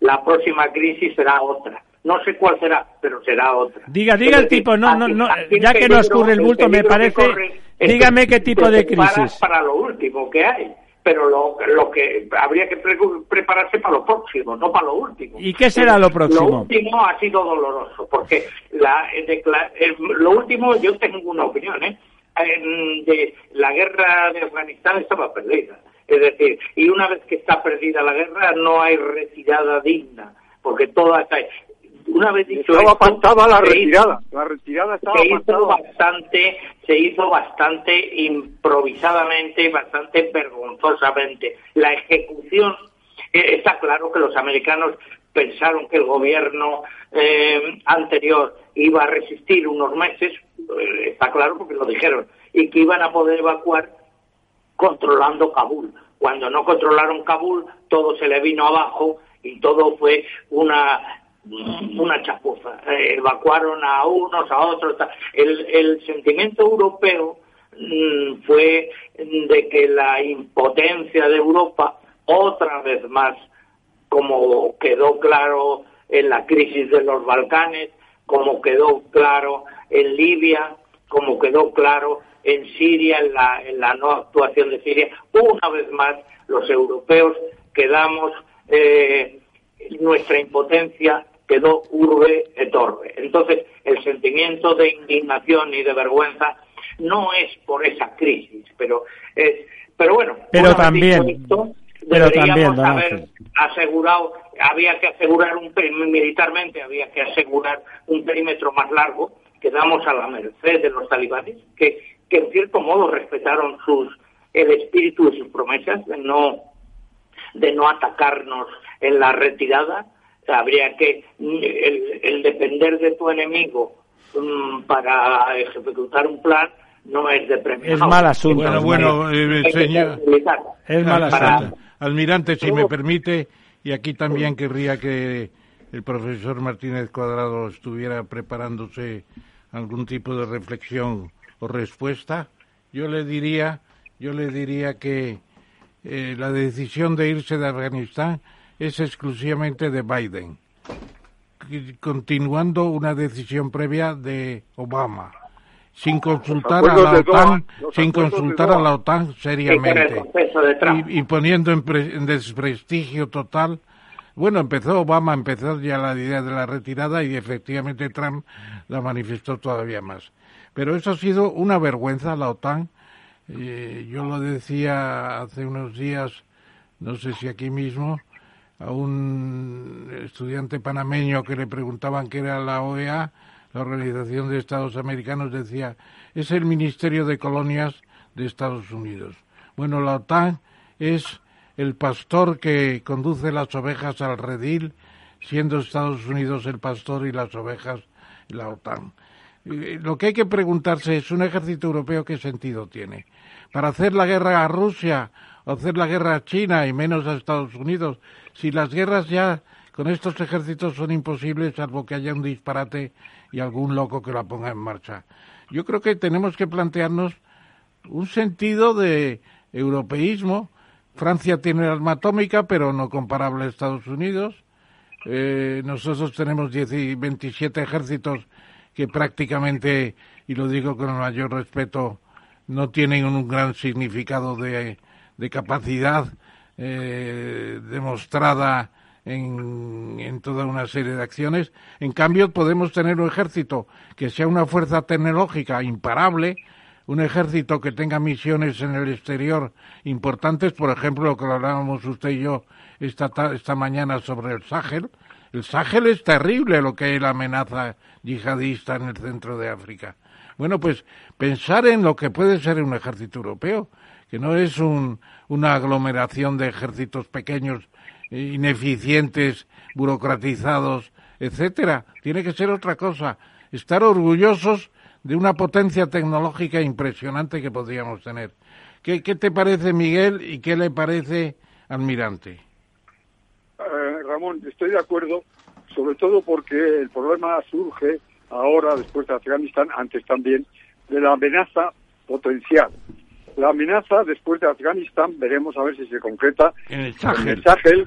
la próxima crisis será otra. No sé cuál será, pero será otra. Diga, diga el tipo, no, no, no, ya que no escurre el bulto, me parece, dígame qué tipo de crisis. Para lo último que hay pero lo, lo que habría que prepararse para lo próximo, no para lo último. ¿Y qué será lo próximo? Lo último ha sido doloroso, porque la, lo último, yo tengo una opinión, ¿eh? de la guerra de Afganistán estaba perdida. Es decir, y una vez que está perdida la guerra, no hay retirada digna, porque toda está una vez dicho estaba la retirada la retirada estaba se hizo bastante se hizo bastante improvisadamente bastante vergonzosamente. La ejecución eh, está claro que los americanos pensaron que el gobierno eh, anterior iba a resistir unos meses eh, está claro porque lo dijeron y que iban a poder evacuar controlando Kabul. Cuando no controlaron Kabul todo se le vino abajo y todo fue una una chapuza. Eh, evacuaron a unos, a otros. El, el sentimiento europeo mm, fue de que la impotencia de Europa, otra vez más, como quedó claro en la crisis de los Balcanes, como quedó claro en Libia, como quedó claro en Siria, en la, en la no actuación de Siria, una vez más los europeos quedamos eh, nuestra impotencia quedó urbe et orbe. Entonces, el sentimiento de indignación y de vergüenza no es por esa crisis, pero es, pero bueno, pero también, pero también, haber asegurado, había que asegurar un militarmente, había que asegurar un perímetro más largo, quedamos a la merced de los talibanes, que, que en cierto modo respetaron sus el espíritu de sus promesas de no de no atacarnos en la retirada habría que el, depender de tu enemigo mm, para ejecutar un plan no es de premio. Es mal asunto. Bueno, bueno, eh, señor. Es mal asunto. Almirante, si me permite, y aquí también querría que el profesor Martínez Cuadrado estuviera preparándose algún tipo de reflexión o respuesta, yo le diría, yo le diría que eh, la decisión de irse de Afganistán es exclusivamente de Biden, continuando una decisión previa de Obama, sin consultar a la OTAN, sin consultar a la OTAN seriamente y, poniendo en, desprestigio total. Bueno, empezó Obama, empezó ya la idea de la retirada y efectivamente Trump la manifestó todavía más. Pero eso ha sido una vergüenza la OTAN. Eh, yo lo decía hace unos días, no sé si aquí mismo, a un estudiante panameño que le preguntaban qué era la OEA, la Organización de Estados Americanos, decía, es el Ministerio de Colonias de Estados Unidos. Bueno, la OTAN es el pastor que conduce las ovejas al redil, siendo Estados Unidos el pastor y las ovejas la OTAN. Lo que hay que preguntarse es, ¿un ejército europeo qué sentido tiene? Para hacer la guerra a Rusia hacer la guerra a China y menos a Estados Unidos, si las guerras ya con estos ejércitos son imposibles salvo que haya un disparate y algún loco que la ponga en marcha. Yo creo que tenemos que plantearnos un sentido de europeísmo. Francia tiene arma atómica, pero no comparable a Estados Unidos. Eh, nosotros tenemos 27 ejércitos que prácticamente, y lo digo con el mayor respeto, no tienen un gran significado de, capacidad eh, demostrada en, en, toda una serie de acciones. En cambio, podemos tener un ejército que sea una fuerza tecnológica imparable, un ejército que tenga misiones en el exterior importantes, por ejemplo, lo que hablábamos usted y yo esta, esta mañana sobre el Sáhel. El Sáhel es terrible lo que es la amenaza yihadista en el centro de África. Bueno, pues pensar en lo que puede ser un ejército europeo, que no es una aglomeración de ejércitos pequeños, ineficientes, burocratizados, etcétera. Tiene que ser otra cosa. Estar orgullosos de una potencia tecnológica impresionante que podríamos tener. ¿Qué, te parece, Miguel, y qué le parece, almirante? Eh, Ramón, estoy de acuerdo, sobre todo porque el problema surge ahora, después de Afganistán, antes también, de la amenaza potencial. La amenaza después de Afganistán, veremos a ver si se concreta en el Sahel,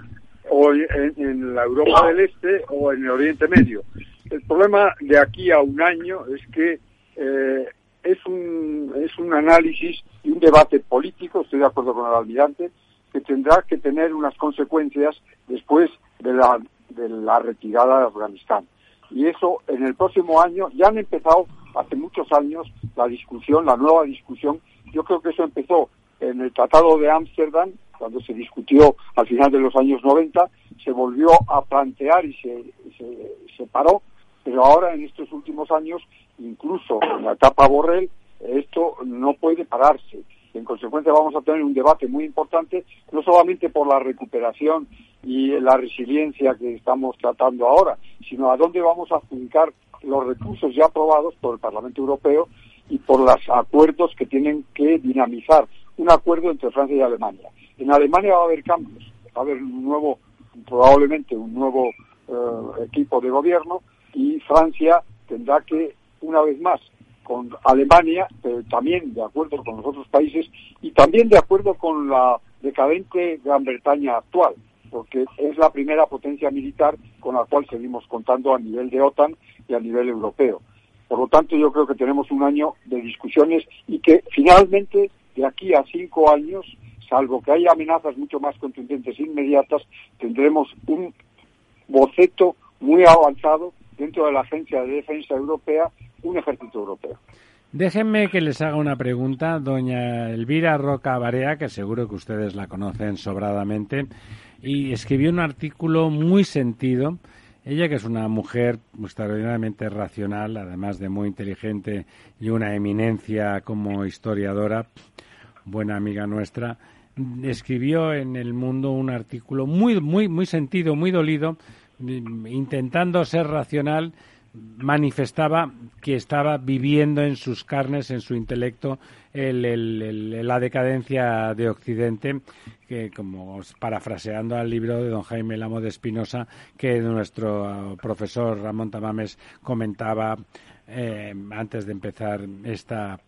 o en, la Europa del Este o en el Oriente Medio. El problema de aquí a un año es que eh, es, un, es un análisis y un debate político, estoy de acuerdo con el almirante, que tendrá que tener unas consecuencias después de la, de la retirada de Afganistán. Y eso en el próximo año, ya han empezado hace muchos años la discusión, la nueva discusión, yo creo que eso empezó en el Tratado de Ámsterdam, cuando se discutió al final de los años 90, se volvió a plantear y se, se, paró, pero ahora en estos últimos años, incluso en la etapa Borrell, esto no puede pararse. En consecuencia vamos a tener un debate muy importante, no solamente por la recuperación y la resiliencia que estamos tratando ahora, sino a dónde vamos a afincar los recursos ya aprobados por el Parlamento Europeo y por los acuerdos que tienen que dinamizar. Un acuerdo entre Francia y Alemania. En Alemania va a haber cambios, va a haber un nuevo, probablemente un nuevo eh, equipo de gobierno y Francia tendrá que, una vez más, con Alemania, pero también de acuerdo con los otros países y también de acuerdo con la decadente Gran Bretaña actual, porque es la primera potencia militar con la cual seguimos contando a nivel de OTAN y a nivel europeo. Por lo tanto, yo creo que tenemos un año de discusiones y que finalmente, de aquí a cinco años, salvo que haya amenazas mucho más contundentes e inmediatas, tendremos un boceto muy avanzado dentro de la Agencia de Defensa Europea un ejército europeo. Déjenme que les haga una pregunta, doña Elvira Roca Barea, que seguro que ustedes la conocen sobradamente, y escribió un artículo muy sentido. Ella, que es una mujer extraordinariamente racional, además de muy inteligente y una eminencia como historiadora, buena amiga nuestra, escribió en El Mundo un artículo muy, muy, muy sentido, muy dolido, intentando ser racional manifestaba que estaba viviendo en sus carnes, en su intelecto, la decadencia de Occidente, que como parafraseando al libro de don Jaime Lamo de Espinosa, que nuestro profesor Ramón Tamames comentaba eh, antes de empezar esta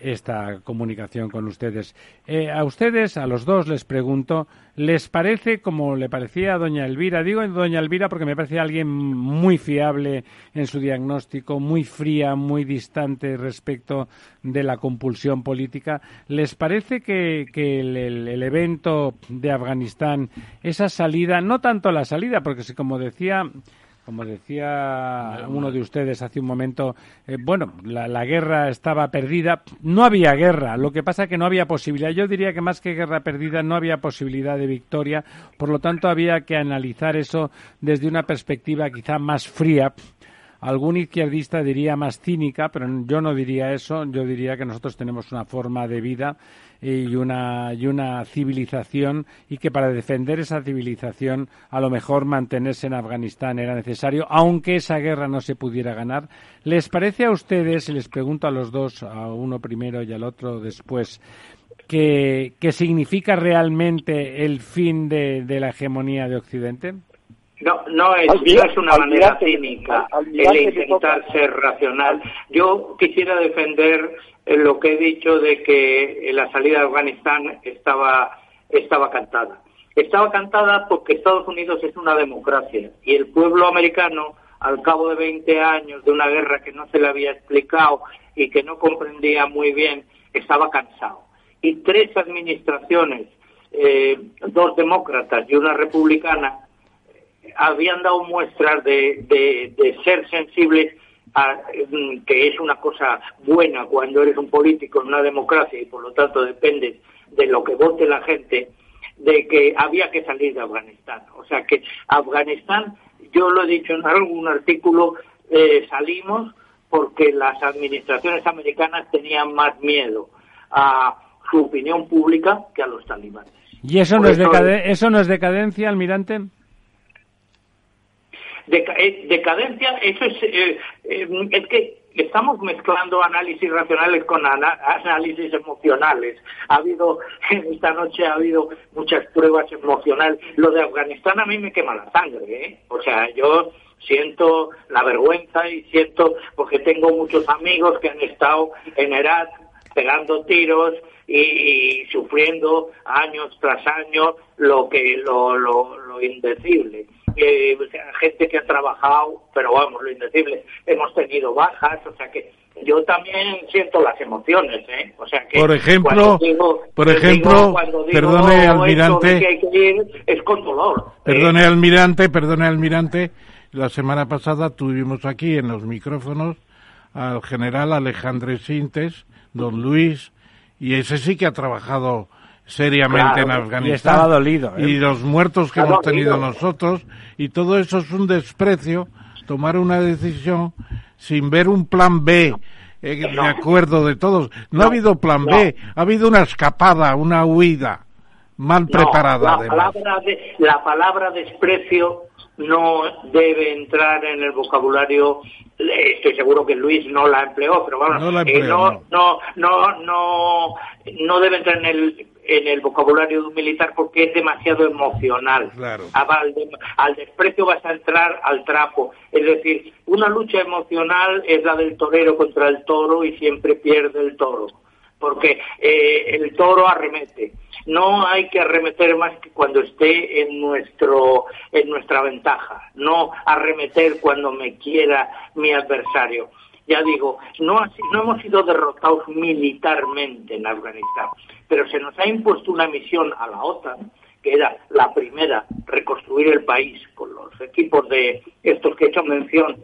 esta comunicación con ustedes. Eh, a ustedes, a los dos, les pregunto, ¿les parece como le parecía a doña Elvira? Digo doña Elvira porque me parece alguien muy fiable en su diagnóstico, muy fría, muy distante respecto de la compulsión política. ¿Les parece que, el, evento de Afganistán, esa salida, no tanto la salida, porque si como decía como decía uno de ustedes hace un momento, eh, bueno, la, la, guerra estaba perdida. No había guerra, lo que pasa es que no había posibilidad. Yo diría que más que guerra perdida no había posibilidad de victoria, por lo tanto había que analizar eso desde una perspectiva quizá más fría algún izquierdista diría más cínica, pero yo no diría eso. Yo diría que nosotros tenemos una forma de vida y una, y una civilización y que para defender esa civilización a lo mejor mantenerse en Afganistán era necesario, aunque esa guerra no se pudiera ganar. ¿Les parece a ustedes, y les pregunto a los dos, a uno primero y al otro después, que, significa realmente el fin de la hegemonía de Occidente? No, no es, es una manera cínica el intentar ser racional. Yo quisiera defender eh, lo que he dicho de que la salida de Afganistán estaba, estaba cantada. Estaba cantada porque Estados Unidos es una democracia y el pueblo americano, al cabo de 20 años de una guerra que no se le había explicado y que no comprendía muy bien, estaba cansado. Y tres administraciones, eh, dos demócratas y una republicana, habían dado muestras de, ser sensibles a, mm, que es una cosa buena cuando eres un político en una democracia y por lo tanto dependes de lo que vote la gente, de que había que salir de Afganistán. O sea que Afganistán, yo lo he dicho en algún artículo, eh, salimos porque las administraciones americanas tenían más miedo a su opinión pública que a los talibanes. ¿Y eso, no es, eso no es decadencia, almirante? Eh, decadencia, eso es, eh, eh, es que estamos mezclando análisis racionales con análisis emocionales. Ha habido, esta noche ha habido muchas pruebas emocionales. Lo de Afganistán a mí me quema la sangre, ¿eh? O sea, yo siento la vergüenza y siento, porque tengo muchos amigos que han estado en Irak pegando tiros y, sufriendo años tras años lo que lo, lo, lo indecible eh, gente que ha trabajado, pero vamos, lo indecible, hemos tenido bajas, o sea que yo también siento las emociones, ¿eh? O sea que por ejemplo, por ejemplo, perdone almirante, es con dolor. ¿eh? Perdone almirante, perdone almirante, la semana pasada tuvimos aquí en los micrófonos al general Alejandro Sintes, don Luis, y ese sí que ha trabajado seriamente en Afganistán. Y estaba dolido. ¿eh? Y los muertos que hemos tenido nosotros, y todo eso es un desprecio, tomar una decisión sin ver un plan B, eh, de acuerdo de todos. No, ha habido plan B, ha habido una escapada, una huida mal preparada. La palabra, la palabra desprecio no debe entrar en el vocabulario estoy seguro que Luis no la empleó pero vamos no, eh, no, no, no, no, no debe entrar en el en el vocabulario de un militar porque es demasiado emocional. Ah, al, desprecio vas a entrar al trapo. Es decir, una lucha emocional es la del torero contra el toro y siempre pierde el toro, porque eh, el toro arremete. No hay que arremeter más que cuando esté en nuestro en nuestra ventaja, no arremeter cuando me quiera mi adversario ya digo, no, hemos sido derrotados militarmente en Afganistán, pero se nos ha impuesto una misión a la OTAN, que era la primera, reconstruir el país con los equipos de estos que he hecho mención,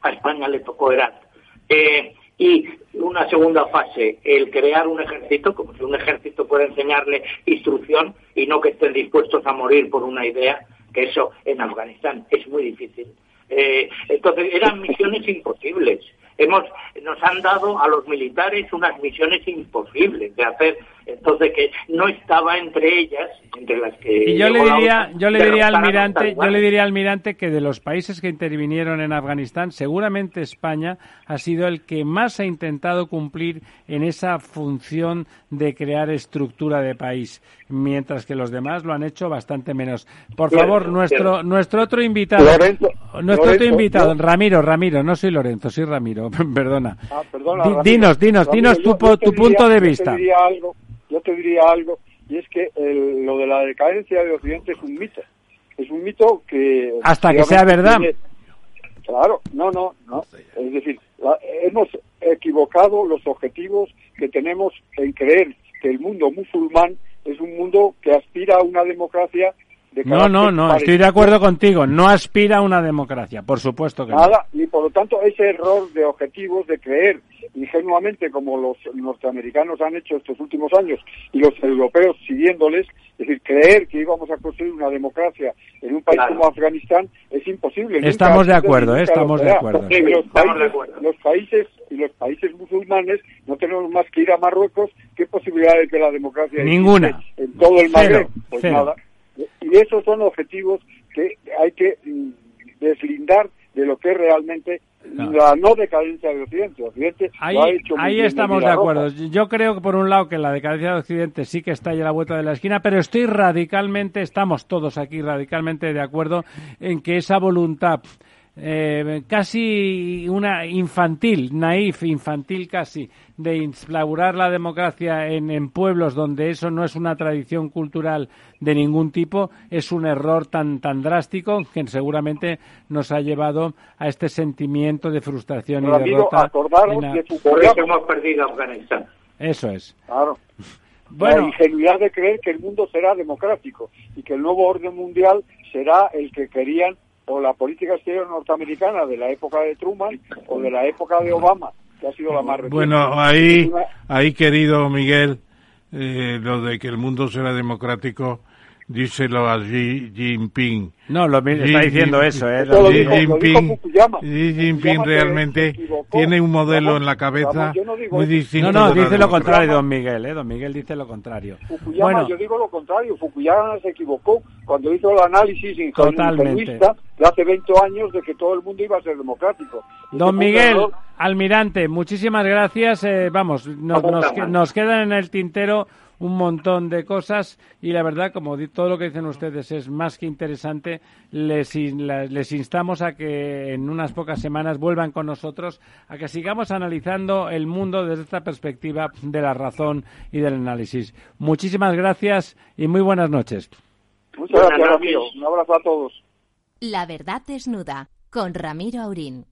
a España le tocó Herat, eh, y una segunda fase, el crear un ejército, como si un ejército puede enseñarle instrucción y no que estén dispuestos a morir por una idea, que eso en Afganistán es muy difícil. Eh, entonces eran misiones imposibles hemos nos han dado a los militares unas misiones imposibles de hacer entonces que no estaba entre ellas entre las que y yo le diría yo le diría al almirante yo le diría al almirante que de los países que intervinieron en Afganistán seguramente España ha sido el que más ha intentado cumplir en esa función de crear estructura de país mientras que los demás lo han hecho bastante menos. Por favor nuestro nuestro otro invitado nuestro otro invitado Ramiro Ramiro no soy Lorenzo soy Ramiro <laughs> perdona, ah, dinos dinos dinos tu, tu punto de vista yo te diría algo, y es que lo de la decadencia de Occidente es un mito. Es un mito que... Hasta que sea verdad. claro, no, no, no. Es decir, hemos equivocado los objetivos que tenemos en creer que el mundo musulmán es un mundo que aspira a una democracia no, no, no, estoy de acuerdo contigo. No aspira a una democracia, por supuesto que Nada, y por lo tanto ese error de objetivos de creer ingenuamente como los norteamericanos han hecho estos últimos años y los europeos siguiéndoles, es decir, creer que íbamos a construir una democracia en un país como Afganistán es imposible. Estamos de acuerdo, ¿eh? estamos de acuerdo. Los países, los países y los países musulmanes no tenemos más que ir a Marruecos, ¿qué posibilidad de que la democracia Ninguna. en todo el Magreb? Pues nada. Y esos son objetivos que hay que mm, deslindar de lo que es realmente la no decadencia de Occidente. Occidente ahí, lo ha hecho ahí estamos de acuerdo. Yo creo que por un lado que la decadencia de Occidente sí que está ahí a la vuelta de la esquina, pero estoy radicalmente, estamos todos aquí radicalmente de acuerdo en que esa voluntad eh, casi una infantil, naif, infantil casi, de instaurar la democracia en, en, pueblos donde eso no es una tradición cultural de ningún tipo, es un error tan, tan drástico que seguramente nos ha llevado a este sentimiento de frustración y derrota. Por eso hemos perdido Afganistán. Eso es. Claro. <laughs> Bueno. La ingenuidad de creer que el mundo será democrático y que el nuevo orden mundial será el que querían o la política exterior norteamericana de la época de Truman o de la época de Obama, que ha sido la más reciente. Bueno, ahí, ahí querido Miguel, eh, lo de que el mundo será democrático, díselo a Xi Jinping. No, lo está diciendo eso, ¿eh? Xi Jinping, Xi Jinping realmente tiene un modelo en la cabeza muy distinto. No, no, dice lo contrario, don Miguel, ¿eh? Don Miguel dice lo contrario. Fukuyama, bueno, yo digo lo contrario. Fukuyama se equivocó cuando hizo el análisis ingenuista de hace 20 años de que todo el mundo iba a ser democrático. Don Miguel, almirante, muchísimas gracias. Eh, vamos, nos, nos, nos quedan en el tintero un montón de cosas y la verdad, como todo lo que dicen ustedes es más que interesante, les, les instamos a que en unas pocas semanas vuelvan con nosotros, a que sigamos analizando el mundo desde esta perspectiva de la razón y del análisis. Muchísimas gracias y muy buenas noches. Muchas gracias, Ramiro. Un abrazo a todos. La verdad desnuda, con Ramiro Aurín.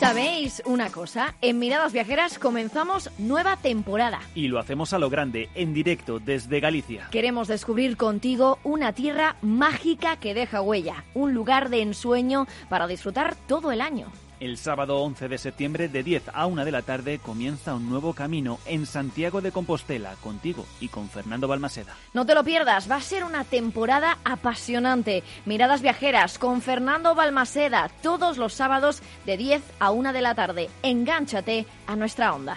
¿Sabéis una cosa? En Miradas Viajeras comenzamos nueva temporada. Y lo hacemos a lo grande, en directo desde Galicia. Queremos descubrir contigo una tierra mágica que deja huella, un lugar de ensueño para disfrutar todo el año. El sábado 11 de septiembre de 10 a 1 de la tarde comienza un nuevo camino en Santiago de Compostela contigo y con Fernando Balmaseda. No te lo pierdas, va a ser una temporada apasionante. Miradas viajeras con Fernando Balmaseda todos los sábados de 10 a 1 de la tarde. Engánchate a nuestra onda.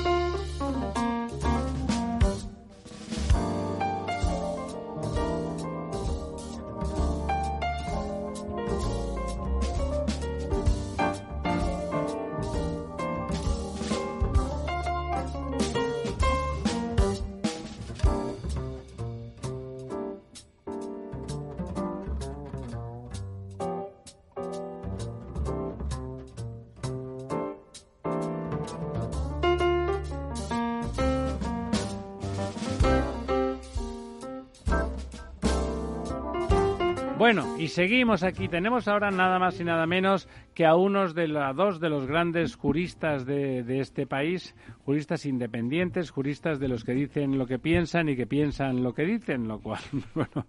Y seguimos aquí. Tenemos ahora nada más y nada menos que a unos de los dos de los grandes juristas de, de, este país, juristas independientes, juristas de los que dicen lo que piensan y que piensan lo que dicen, lo cual, <laughs> bueno,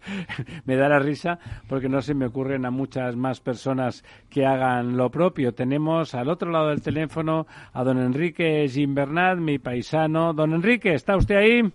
me da la risa porque no se me ocurren a muchas más personas que hagan lo propio. Tenemos al otro lado del teléfono a don Enrique Gimbernat, mi paisano. Don Enrique, ¿está usted ahí?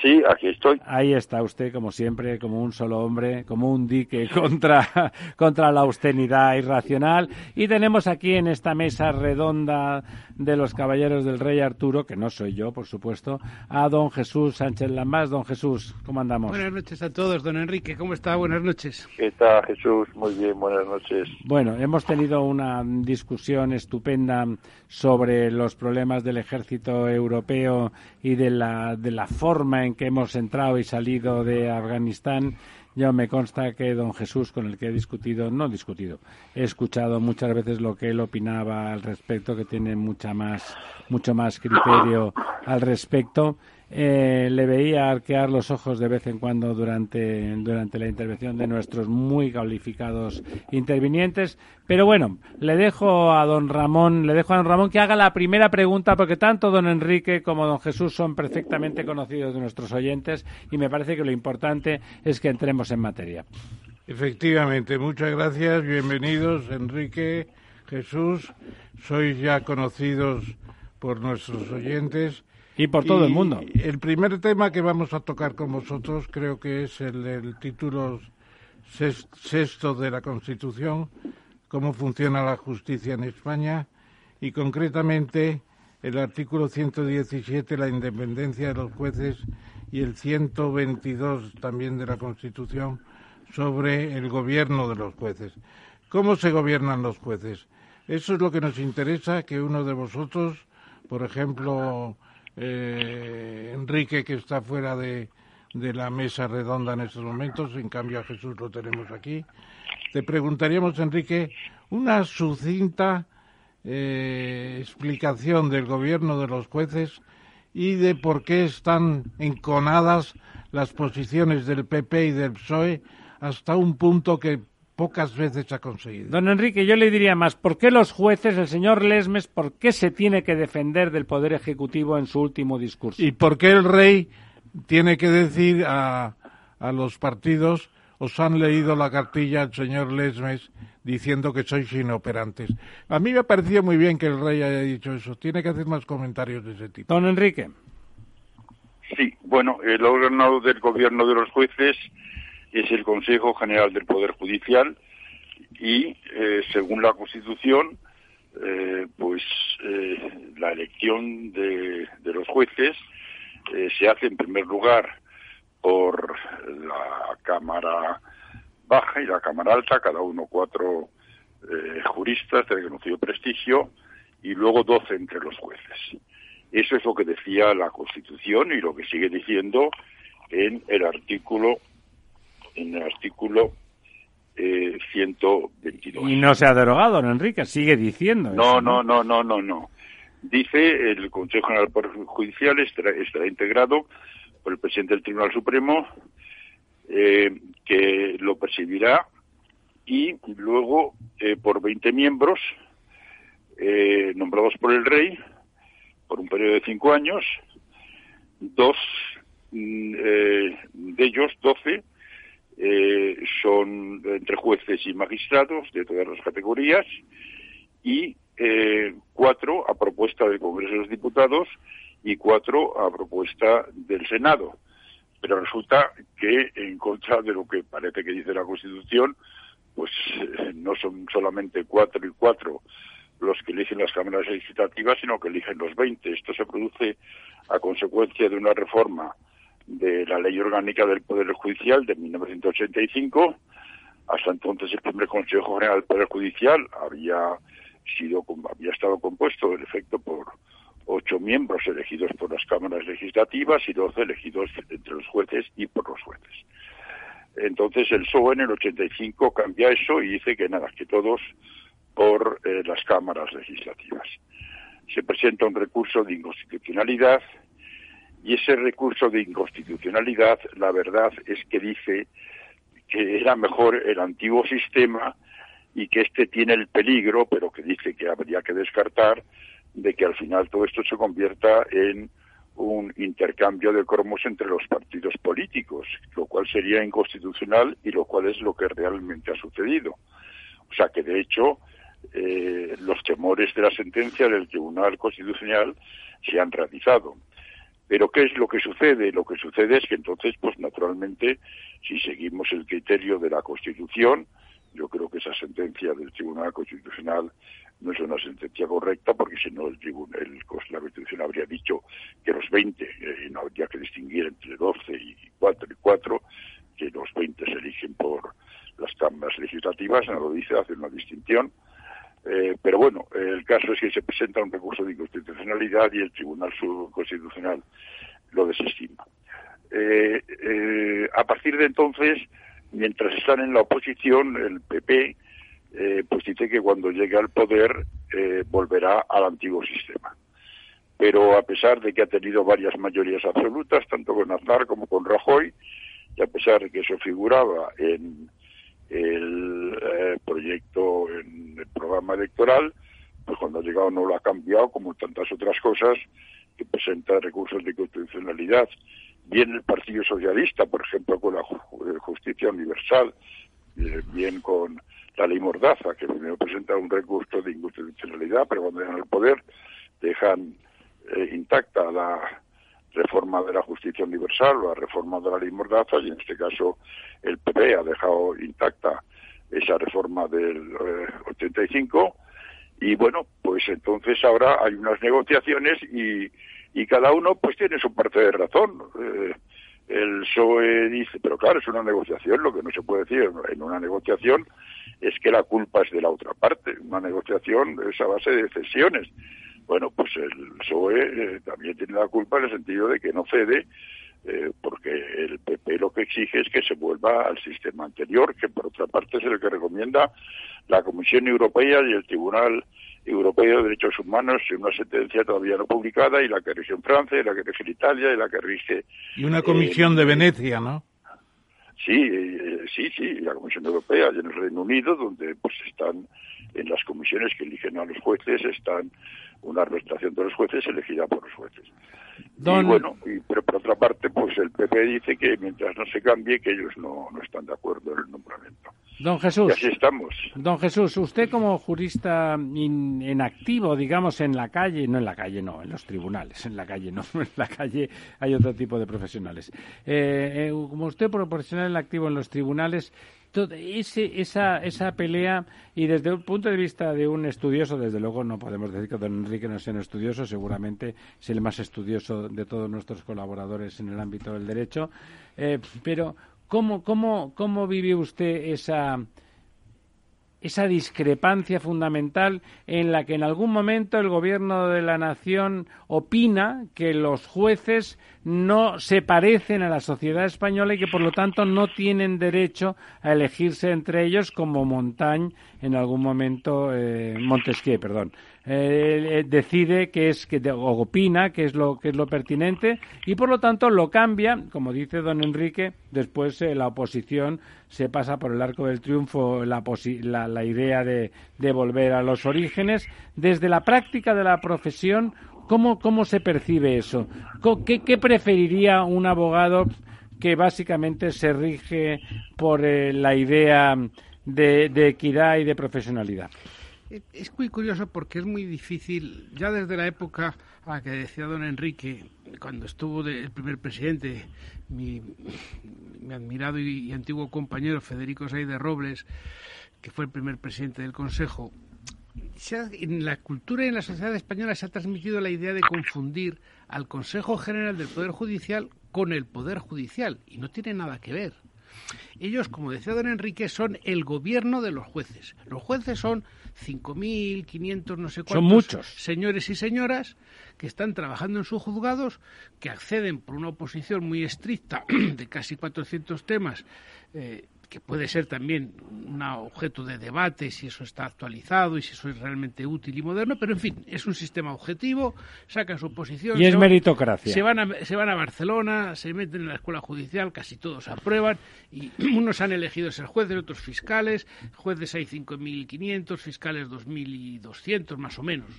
Sí, aquí estoy. Ahí está usted, como siempre, como un solo hombre, como un dique <laughs> contra, contra la austeridad irracional. Y tenemos aquí en esta mesa redonda de los caballeros del Rey Arturo, que no soy yo, por supuesto, a don Jesús Sánchez Lambás. Don Jesús, ¿cómo andamos? Buenas noches a todos, don Enrique. ¿Cómo está? Buenas noches. ¿Qué está, Jesús? Muy bien, buenas noches. Bueno, hemos tenido una discusión estupenda sobre los problemas del ejército europeo y de la, de la forma en que hemos entrado y salido de Afganistán. Yo me consta que don Jesús, con el que he discutido, no discutido, he escuchado muchas veces lo que él opinaba al respecto, que tiene mucha más, mucho más criterio al respecto eh, le veía arquear los ojos de vez en cuando durante, durante la intervención de nuestros muy calificados intervinientes. Pero bueno, le dejo a don Ramón, le dejo a don Ramón que haga la primera pregunta, porque tanto don Enrique como don Jesús son perfectamente conocidos de nuestros oyentes y me parece que lo importante es que entremos en materia. Efectivamente, muchas gracias, bienvenidos Enrique, Jesús, sois ya conocidos por nuestros oyentes y por todo el mundo. El primer tema que vamos a tocar con vosotros creo que es el del título sexto de la Constitución, cómo funciona la justicia en España y concretamente el artículo 117, la independencia de los jueces, y el 122 también de la Constitución sobre el gobierno de los jueces. ¿Cómo se gobiernan los jueces? Eso es lo que nos interesa, que uno de vosotros, por ejemplo, eh, Enrique, que está fuera de, la mesa redonda en estos momentos, en cambio a Jesús lo tenemos aquí. Te preguntaríamos, Enrique, una sucinta eh, explicación del gobierno de los jueces y de por qué están enconadas las posiciones del PP y del PSOE hasta un punto que pocas veces ha conseguido. Don Enrique, yo le diría más, ¿por qué los jueces, el señor Lesmes, por qué se tiene que defender del Poder Ejecutivo en su último discurso? ¿Y por qué el rey tiene que decir a, a los partidos, os han leído la cartilla al señor Lesmes diciendo que sois inoperantes? A mí me ha parecido muy bien que el rey haya dicho eso. Tiene que hacer más comentarios de ese tipo. Don Enrique. Sí, bueno, el órgano del gobierno de los jueces es el Consejo General del Poder Judicial y, eh, según la Constitución, eh, pues eh, la elección de, los jueces se hace en primer lugar por la Cámara Baja y la Cámara Alta, cada uno cuatro juristas de reconocido prestigio y luego doce entre los jueces. Eso es lo que decía la Constitución y lo que sigue diciendo en el artículo en el artículo eh, 122. Y no se ha derogado, don Enrique, sigue diciendo. No, no, no, no, no, no. Dice el Consejo General Judicial estará, estará integrado por el presidente del Tribunal Supremo, eh, que lo presidirá, y luego eh, por 20 miembros eh, nombrados por el rey por un periodo de cinco años, dos mm, de ellos, doce, eh, son entre jueces y magistrados de todas las categorías y eh, cuatro a propuesta del Congreso de los Diputados y cuatro a propuesta del Senado. Pero resulta que, en contra de lo que parece que dice la Constitución, pues eh, no son solamente cuatro y cuatro los que eligen las cámaras legislativas, sino que eligen los veinte. Esto se produce a consecuencia de una reforma de la Ley Orgánica del Poder Judicial de 1985. Hasta entonces el primer Consejo General del Poder Judicial había sido había estado compuesto en efecto por ocho miembros elegidos por las cámaras legislativas y doce elegidos entre los jueces y por los jueces. Entonces el PSOE en el 85 cambia eso y dice que nada, que todos por eh, las cámaras legislativas. Se presenta un recurso de inconstitucionalidad y ese recurso de inconstitucionalidad, la verdad es que dice que era mejor el antiguo sistema y que este tiene el peligro, pero que dice que habría que descartar, de que al final todo esto se convierta en un intercambio de cromos entre los partidos políticos, lo cual sería inconstitucional y lo cual es lo que realmente ha sucedido. O sea que, de hecho, eh, los temores de la sentencia del Tribunal Constitucional se han realizado. Pero ¿qué es lo que sucede? Lo que sucede es que entonces, pues naturalmente, si seguimos el criterio de la Constitución, yo creo que esa sentencia del Tribunal Constitucional no es una sentencia correcta, porque si no el, tribunal, la Constitución habría dicho que los 20, eh, no habría que distinguir entre 12 y 4 y 4, que los 20 se eligen por las cámaras legislativas, no lo dice, hace una distinción. Eh, pero bueno, el caso es que se presenta un recurso de inconstitucionalidad y el Tribunal Constitucional lo desestima. Eh, eh, a partir de entonces, mientras están en la oposición, el PP pues dice que cuando llegue al poder volverá al antiguo sistema. Pero a pesar de que ha tenido varias mayorías absolutas, tanto con Aznar como con Rajoy, y a pesar de que eso figuraba en el eh, proyecto en el programa electoral, pues cuando ha llegado no lo ha cambiado, como tantas otras cosas, que presenta recursos de constitucionalidad. Bien el Partido Socialista, por ejemplo, con la eh, justicia universal, eh, bien con la ley Mordaza, que primero presenta un recurso de inconstitucionalidad, pero cuando llegan al poder dejan intacta la reforma de la justicia universal o la reforma de la ley Mordaza, y en este caso el PP ha dejado intacta esa reforma del 85 eh, y bueno, pues entonces ahora hay unas negociaciones y, y cada uno pues tiene su parte de razón. Eh, el PSOE dice, pero claro, es una negociación, lo que no se puede decir en una negociación es que la culpa es de la otra parte. Una negociación es a base de cesiones. Bueno, pues el PSOE eh, también tiene la culpa en el sentido de que no cede eh, porque el PP lo que exige es que se vuelva al sistema anterior, que por otra parte es el que recomienda la Comisión Europea y el Tribunal Europeo de Derechos Humanos en una sentencia todavía no publicada y la que rige en Francia y la que rige en Italia y la que rige... Y una comisión de Venecia, ¿no? Sí, eh, sí, sí, la Comisión Europea y en el Reino Unido, donde pues están en las comisiones que eligen a los jueces, están una representación de los jueces elegida por los jueces. Y bueno, pero por otra parte, pues el PP dice que mientras no se cambie, que ellos no, no están de acuerdo en el nombramiento. Don Jesús. Y así estamos. Don Jesús, usted como jurista en activo, digamos, en la calle, no en la calle, no, en los tribunales, en la calle no, <laughs> en la calle hay otro tipo de profesionales. Eh, eh, como usted profesional en activo en los tribunales, ese, esa, esa pelea y desde el punto de vista de un estudioso, desde luego no podemos decir que don Enrique no sea un estudioso, seguramente es el más estudioso de todos nuestros colaboradores en el ámbito del derecho, eh, pero ¿cómo, cómo, ¿cómo vive usted esa, esa discrepancia fundamental en la que en algún momento el gobierno de la nación opina que los jueces no se parecen a la sociedad española y que por lo tanto no tienen derecho a elegirse entre ellos como Montaigne en algún momento eh, Montesquieu, perdón, eh, decide que es que o opina que es lo que es lo pertinente y por lo tanto lo cambia, como dice don Enrique, después eh, la oposición se pasa por el arco del triunfo la, la, idea de, de volver a los orígenes desde la práctica de la profesión ¿Cómo, cómo se percibe eso? ¿Qué, ¿Qué, preferiría un abogado que básicamente se rige por eh, la idea de, equidad y de profesionalidad? Es muy curioso porque es muy difícil, ya desde la época a la que decía don Enrique, cuando estuvo el primer presidente, mi, admirado y, antiguo compañero Federico Saide Robles, que fue el primer presidente del Consejo, en la cultura y en la sociedad española se ha transmitido la idea de confundir al Consejo General del Poder Judicial con el Poder Judicial y no tiene nada que ver. Ellos, como decía don Enrique, son el gobierno de los jueces. Los jueces son 5.500, no sé cuántos son muchos. señores y señoras que están trabajando en sus juzgados, que acceden por una oposición muy estricta <clears throat> de casi 400 temas. Eh, que puede ser también un objeto de debate si eso está actualizado y si eso es realmente útil y moderno, pero en fin, es un sistema objetivo, sacan su posición. Y es meritocracia. Se van, a, se van a Barcelona, se meten en la escuela judicial, casi todos aprueban, y <clears throat> unos han elegido ser jueces, otros fiscales, jueces hay 5.500, fiscales 2.200 más o menos.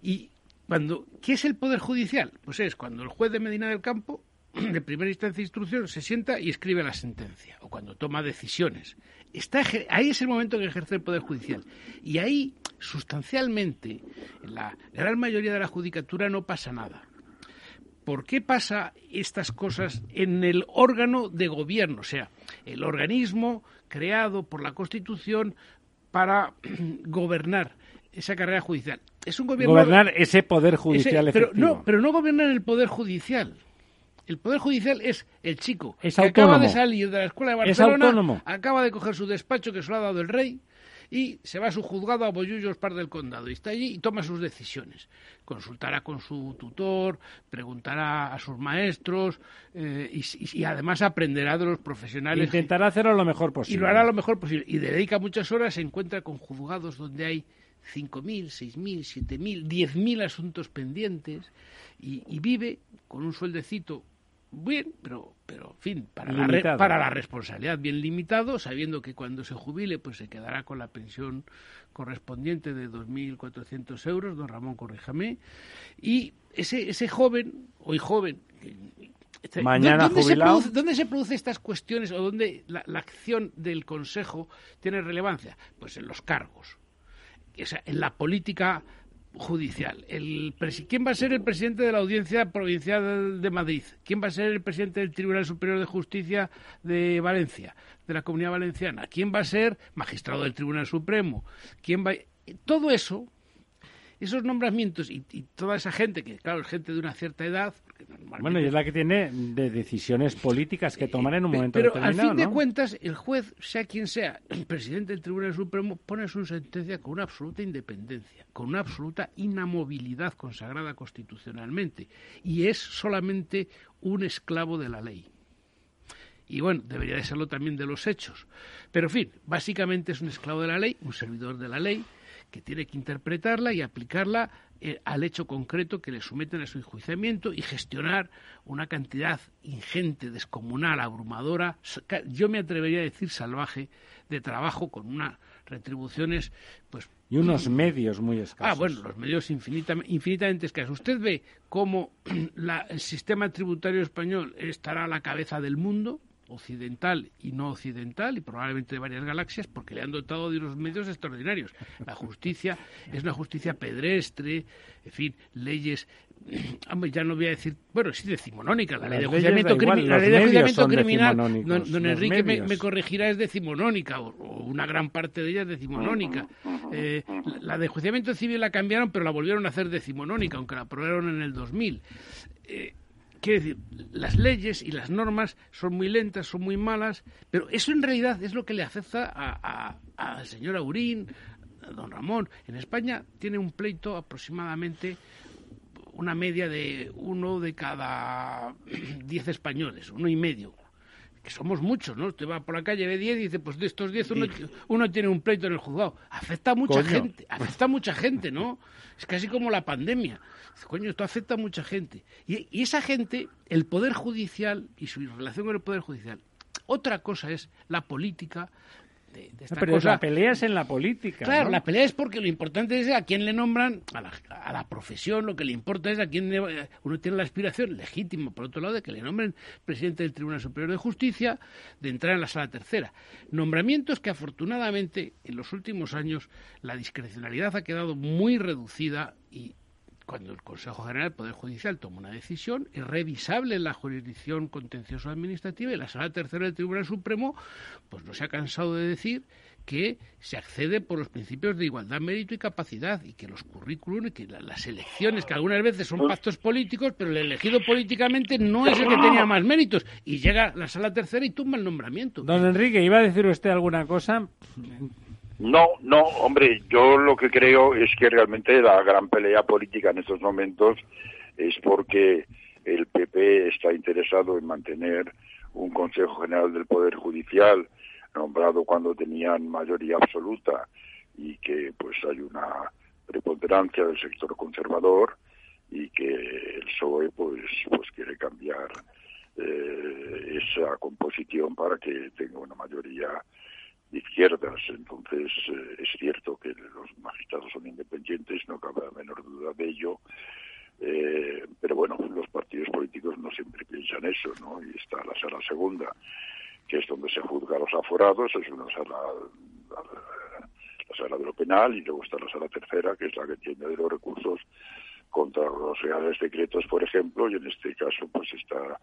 Y cuando, ¿qué es el Poder Judicial? Pues es cuando el juez de Medina del Campo <clears throat> de primera instancia de instrucción se sienta y escribe la sentencia, o cuando toma decisiones. Está, ahí es el momento que ejerce el Poder Judicial. Y ahí, sustancialmente, en la gran mayoría de la judicatura no pasa nada. ¿por qué pasa estas cosas en el órgano de gobierno? O sea, el organismo creado por la Constitución para <clears throat> gobernar esa carrera judicial. Es un gobierno... Gobernar ese poder judicial pero no, pero no gobernar el poder judicial. El Poder Judicial es el chico que acaba de salir de la Escuela de Barcelona, acaba de coger su despacho que se lo ha dado el rey, y se va a su juzgado a Bollullos Par del Condado y está allí y toma sus decisiones. Consultará con su tutor, preguntará a sus maestros eh, y, además aprenderá de los profesionales. Intentará hacerlo lo mejor posible. Y lo hará lo mejor posible. Y dedica muchas horas, se encuentra con juzgados donde hay 5.000, 6.000, 7.000, 10.000 asuntos pendientes y, y vive con un sueldecito bien, pero, pero en fin, para la, para la responsabilidad bien limitado, sabiendo que cuando se jubile, pues se quedará con la pensión correspondiente de 2.400 euros, don Ramón, corríjame, y ese, ese joven, hoy joven, Mañana ¿dónde, se produce, ¿Dónde se producen estas cuestiones o dónde la, la, acción del Consejo tiene relevancia? Pues en los cargos. O sea, en la política judicial. El ¿Quién va a ser el presidente de la Audiencia Provincial de Madrid? ¿Quién va a ser el presidente del Tribunal Superior de Justicia de Valencia, de la Comunidad Valenciana? ¿Quién va a ser magistrado del Tribunal Supremo? ¿Quién va Todo eso esos nombramientos y, toda esa gente, que claro, es gente de una cierta edad. Bueno, y es la que tiene de decisiones políticas que tomar en un momento pero determinado. Pero al fin de cuentas, el juez, sea quien sea, el presidente del Tribunal Supremo, pone su sentencia con una absoluta independencia, con una absoluta inamovilidad consagrada constitucionalmente. Y es solamente un esclavo de la ley y bueno, debería de serlo también de los hechos. Pero en fin, básicamente es un esclavo de la ley, un servidor de la ley, que tiene que interpretarla y aplicarla eh, al hecho concreto que le someten a su enjuiciamiento y gestionar una cantidad ingente, descomunal, abrumadora, yo me atrevería a decir salvaje, de trabajo con unas retribuciones pues y unos medios muy escasos. Ah, bueno, los medios infinitamente escasos. Usted ve cómo <clears throat> el sistema tributario español estará a la cabeza del mundo, occidental y no occidental y probablemente de varias galaxias porque le han dotado de unos medios extraordinarios. La justicia es una justicia pedestre, en fin, leyes, <clears throat> ya no voy a decir, bueno, sí decimonónica, la ley de juiciamiento, criminal, don, Enrique me, corregirá, es decimonónica, o, una gran parte de ella es decimonónica. Eh, la de juiciamiento civil la cambiaron, pero la volvieron a hacer decimonónica, aunque la aprobaron en el 2000. Eh, Quiere decir, las leyes y las normas son muy lentas, son muy malas, pero eso en realidad es lo que le afecta al señor Aurín, a don Ramón. En España tiene un pleito aproximadamente una media de uno de cada <clears throat> diez españoles, uno y medio que somos muchos, ¿no? Usted va por la calle, ve diez y dice, pues de estos diez uno, tiene un pleito en el juzgado. Afecta a mucha gente, afecta a mucha gente, ¿no? Es casi como la pandemia. Coño, esto afecta a mucha gente. Y, y esa gente, el Poder Judicial y su relación con el Poder Judicial, otra cosa es la política pero la pelea es en la política. Claro, la pelea es porque lo importante es a quién le nombran, a la, a la profesión, lo que le importa es a quién uno tiene la aspiración legítima, por otro lado, de que le nombren presidente del Tribunal Superior de Justicia, de entrar en la sala tercera. Nombramientos que afortunadamente en los últimos años la discrecionalidad ha quedado muy reducida y cuando el Consejo General del Poder Judicial toma una decisión, es revisable en la jurisdicción contencioso administrativa y la Sala Tercera del Tribunal Supremo pues no se ha cansado de decir que se accede por los principios de igualdad, mérito y capacidad y que los currículums y que las elecciones, que algunas veces son pactos políticos, pero el elegido políticamente no es el que tenía más méritos y llega la Sala Tercera y tumba el nombramiento. Don Enrique, ¿iba a decir usted alguna cosa? No, no, hombre, yo lo que creo es que realmente la gran pelea política en estos momentos es porque el PP está interesado en mantener un Consejo General del Poder Judicial nombrado cuando tenían mayoría absoluta y que pues hay una preponderancia del sector conservador y que el PSOE pues pues quiere cambiar eh, esa composición para que tenga una mayoría izquierdas. Entonces, eh, es cierto que los magistrados son independientes, no cabe la menor duda de ello. Eh, pero bueno, los partidos políticos no siempre piensan eso, ¿no? Y está la sala segunda, que es donde se juzga a los aforados, es una sala, la, sala de lo penal, y luego está la sala tercera, que es la que tiene de los recursos contra los reales decretos, por ejemplo, y en este caso pues está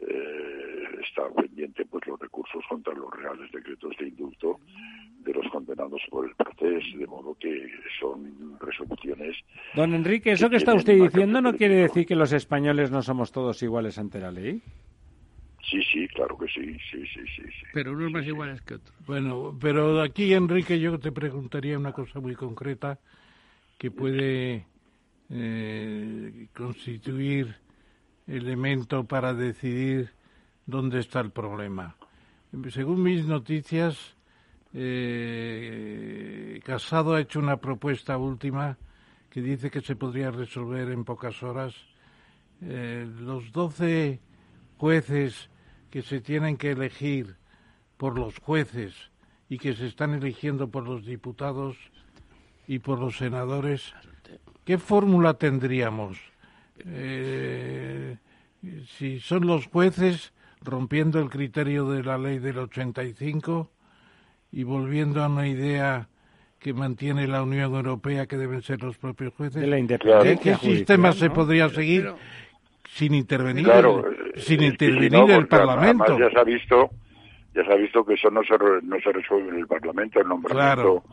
eh, está pendiente pues los recursos contra los reales decretos de indulto de los condenados por el proceso, de modo que son resoluciones. Don Enrique, eso que, está usted diciendo no quiere decir que los españoles no somos todos iguales ante la ley. Sí, sí, claro que sí, sí, sí, sí. Pero unos más iguales que otros. Bueno, pero aquí, Enrique, yo te preguntaría una cosa muy concreta que puede eh, constituir elemento para decidir dónde está el problema. Según mis noticias, eh, Casado ha hecho una propuesta última que dice que se podría resolver en pocas horas. Eh, los doce jueces que se tienen que elegir por los jueces y que se están eligiendo por los diputados y por los senadores, ¿qué fórmula tendríamos? Eh, si son los jueces rompiendo el criterio de la ley del 85 y volviendo a una idea que mantiene la Unión Europea que deben ser los propios jueces. ¿Qué, sistema se podría seguir sin intervenir el, sin intervenir el Parlamento? ya se ha visto ya se ha visto que eso no se no se resuelve en el Parlamento el nombramiento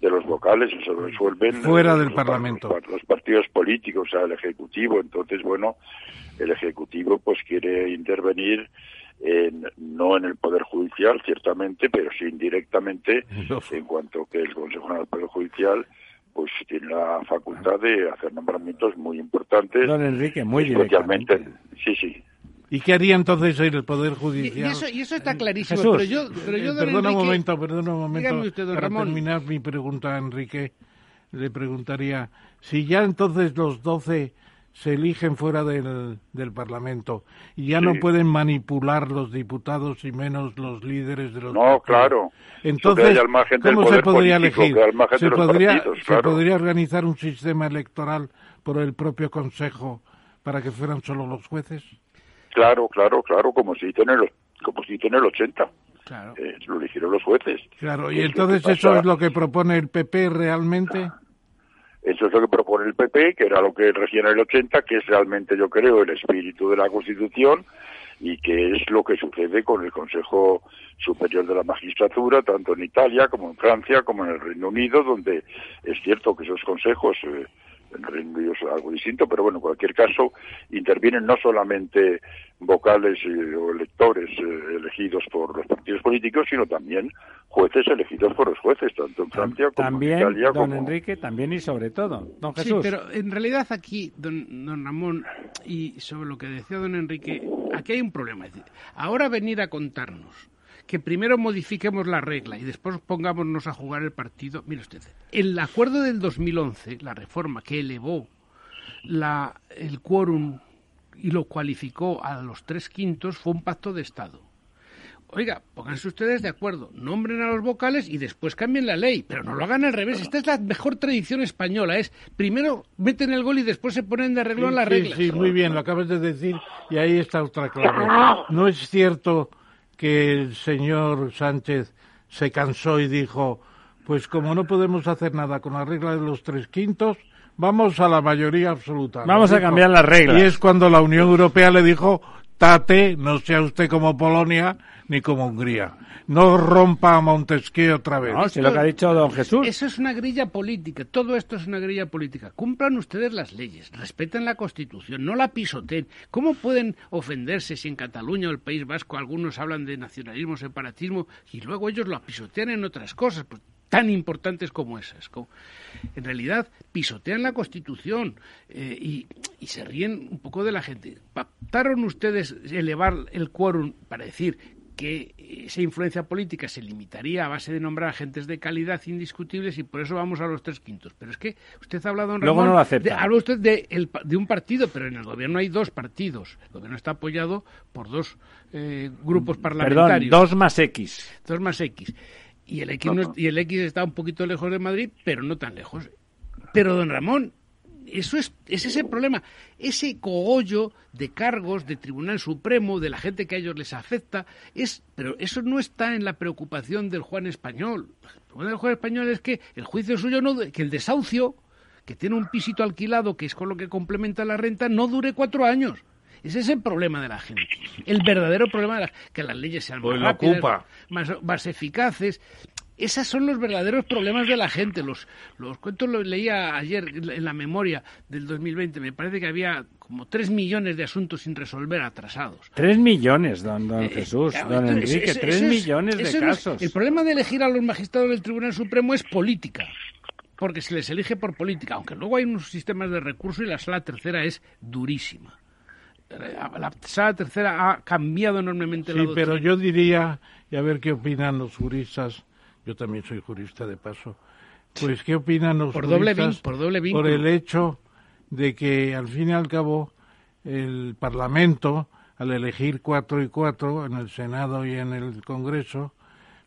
de los vocales se resuelven fuera del Parlamento. Los, partidos políticos, o sea, el Ejecutivo. Entonces, bueno, el Ejecutivo pues quiere intervenir en, no en el Poder Judicial, ciertamente, pero sí indirectamente, en cuanto que el Consejo General del Poder Judicial pues tiene la facultad de hacer nombramientos muy importantes. Don Enrique, muy especialmente, sí, sí, ¿Y qué haría entonces el Poder Judicial? Y, eso, está clarísimo. Pero yo, pero yo, perdona un momento, perdona un momento. para terminar mi pregunta, Enrique, le preguntaría, si ya entonces los doce se eligen fuera del, del Parlamento y ya no pueden manipular los diputados y menos los líderes de los No, claro. Entonces, ¿cómo se podría elegir? ¿Se podría, ¿Se podría organizar un sistema electoral por el propio Consejo para que fueran solo los jueces? Claro, claro, claro, como si hizo en el, como si hizo en el 80. Claro. Eh, lo eligieron los jueces. Claro, y entonces eso es lo que propone el PP realmente. Eso es lo que propone el PP, que era lo que regía en el 80, que es realmente, yo creo, el espíritu de la Constitución y que es lo que sucede con el Consejo Superior de la Magistratura, tanto en Italia como en Francia, como en el Reino Unido, donde es cierto que esos consejos eh, en Reino Unido es algo distinto, pero bueno, en cualquier caso intervienen no solamente vocales o electores eh, elegidos por los partidos políticos, sino también jueces elegidos por los jueces, tanto en Francia como también, en Italia. Don Enrique, también y sobre todo, don Jesús. Sí, pero en realidad aquí, don, don Ramón, y sobre lo que decía don Enrique, aquí hay un problema. ahora venir a contarnos que primero modifiquemos la regla y después pongámonos a jugar el partido. Mire usted, el acuerdo del 2011, la reforma que elevó la, el quórum y lo cualificó a los tres quintos, fue un pacto de Estado. Oiga, pónganse ustedes de acuerdo, nombren a los vocales y después cambien la ley, pero no lo hagan al revés. Esta es la mejor tradición española, es primero meten el gol y después se ponen de arreglo en las reglas. Sí, muy bien, lo acabas de decir y ahí está otra clave. <laughs> No es cierto que el señor Sánchez se cansó y dijo, pues como no podemos hacer nada con la regla de los tres quintos, vamos a la mayoría absoluta. Vamos a cambiar las reglas. Y es cuando la Unión Europea le dijo, tate, no sea usted como Polonia ni como Hungría. No rompa a Montesquieu otra vez. No, si lo que ha dicho don Jesús. Eso es una grilla política. Todo esto es una grilla política. Cumplan ustedes las leyes, respeten la Constitución, no la pisoteen. ¿Cómo pueden ofenderse si en Cataluña o el País Vasco algunos hablan de nacionalismo, separatismo y luego ellos lo pisotean en otras cosas? Pues tan importantes como esas. En realidad, pisotean la Constitución eh, y, y, se ríen un poco de la gente. ¿Pactaron ustedes elevar el quórum para decir que esa influencia política se limitaría a base de nombrar agentes de calidad indiscutibles y por eso vamos a los tres quintos. Pero es que usted ha hablado, en Luego no lo acepta. habla usted de, de, un partido, pero en el gobierno hay dos partidos. El gobierno está apoyado por dos eh, grupos parlamentarios. Perdón, dos más X. Dos más X. Y el X, y el X está un poquito lejos de Madrid, pero no tan lejos. Pero, don Ramón, eso es, ese es el problema. Ese cogollo de cargos de Tribunal Supremo, de la gente que a ellos les afecta, es, pero eso no está en la preocupación del Juan Español. El problema del Juan Español es que el juicio suyo no, que el desahucio, que tiene un pisito alquilado, que es con lo que complementa la renta, no dure cuatro años. Ese es el problema de la gente. El verdadero problema de que las leyes sean más rápidas, más, eficaces. Esos son los verdaderos problemas de la gente. Los, los cuentos los leía ayer en la memoria del 2020. Me parece que había como tres millones de asuntos sin resolver atrasados. Tres millones, don, don eh, Jesús, don Enrique, tres millones de casos. el problema de elegir a los magistrados del Tribunal Supremo es política porque se les elige por política, aunque luego hay unos sistemas de recurso y la sala tercera es durísima. La sala tercera ha cambiado enormemente sí, pero yo diría, y a ver qué opinan los juristas, yo también soy jurista de paso, pues qué opinan los por juristas doble por, doble por el hecho de que al fin y al cabo el Parlamento, al elegir cuatro y cuatro en el Senado y en el Congreso,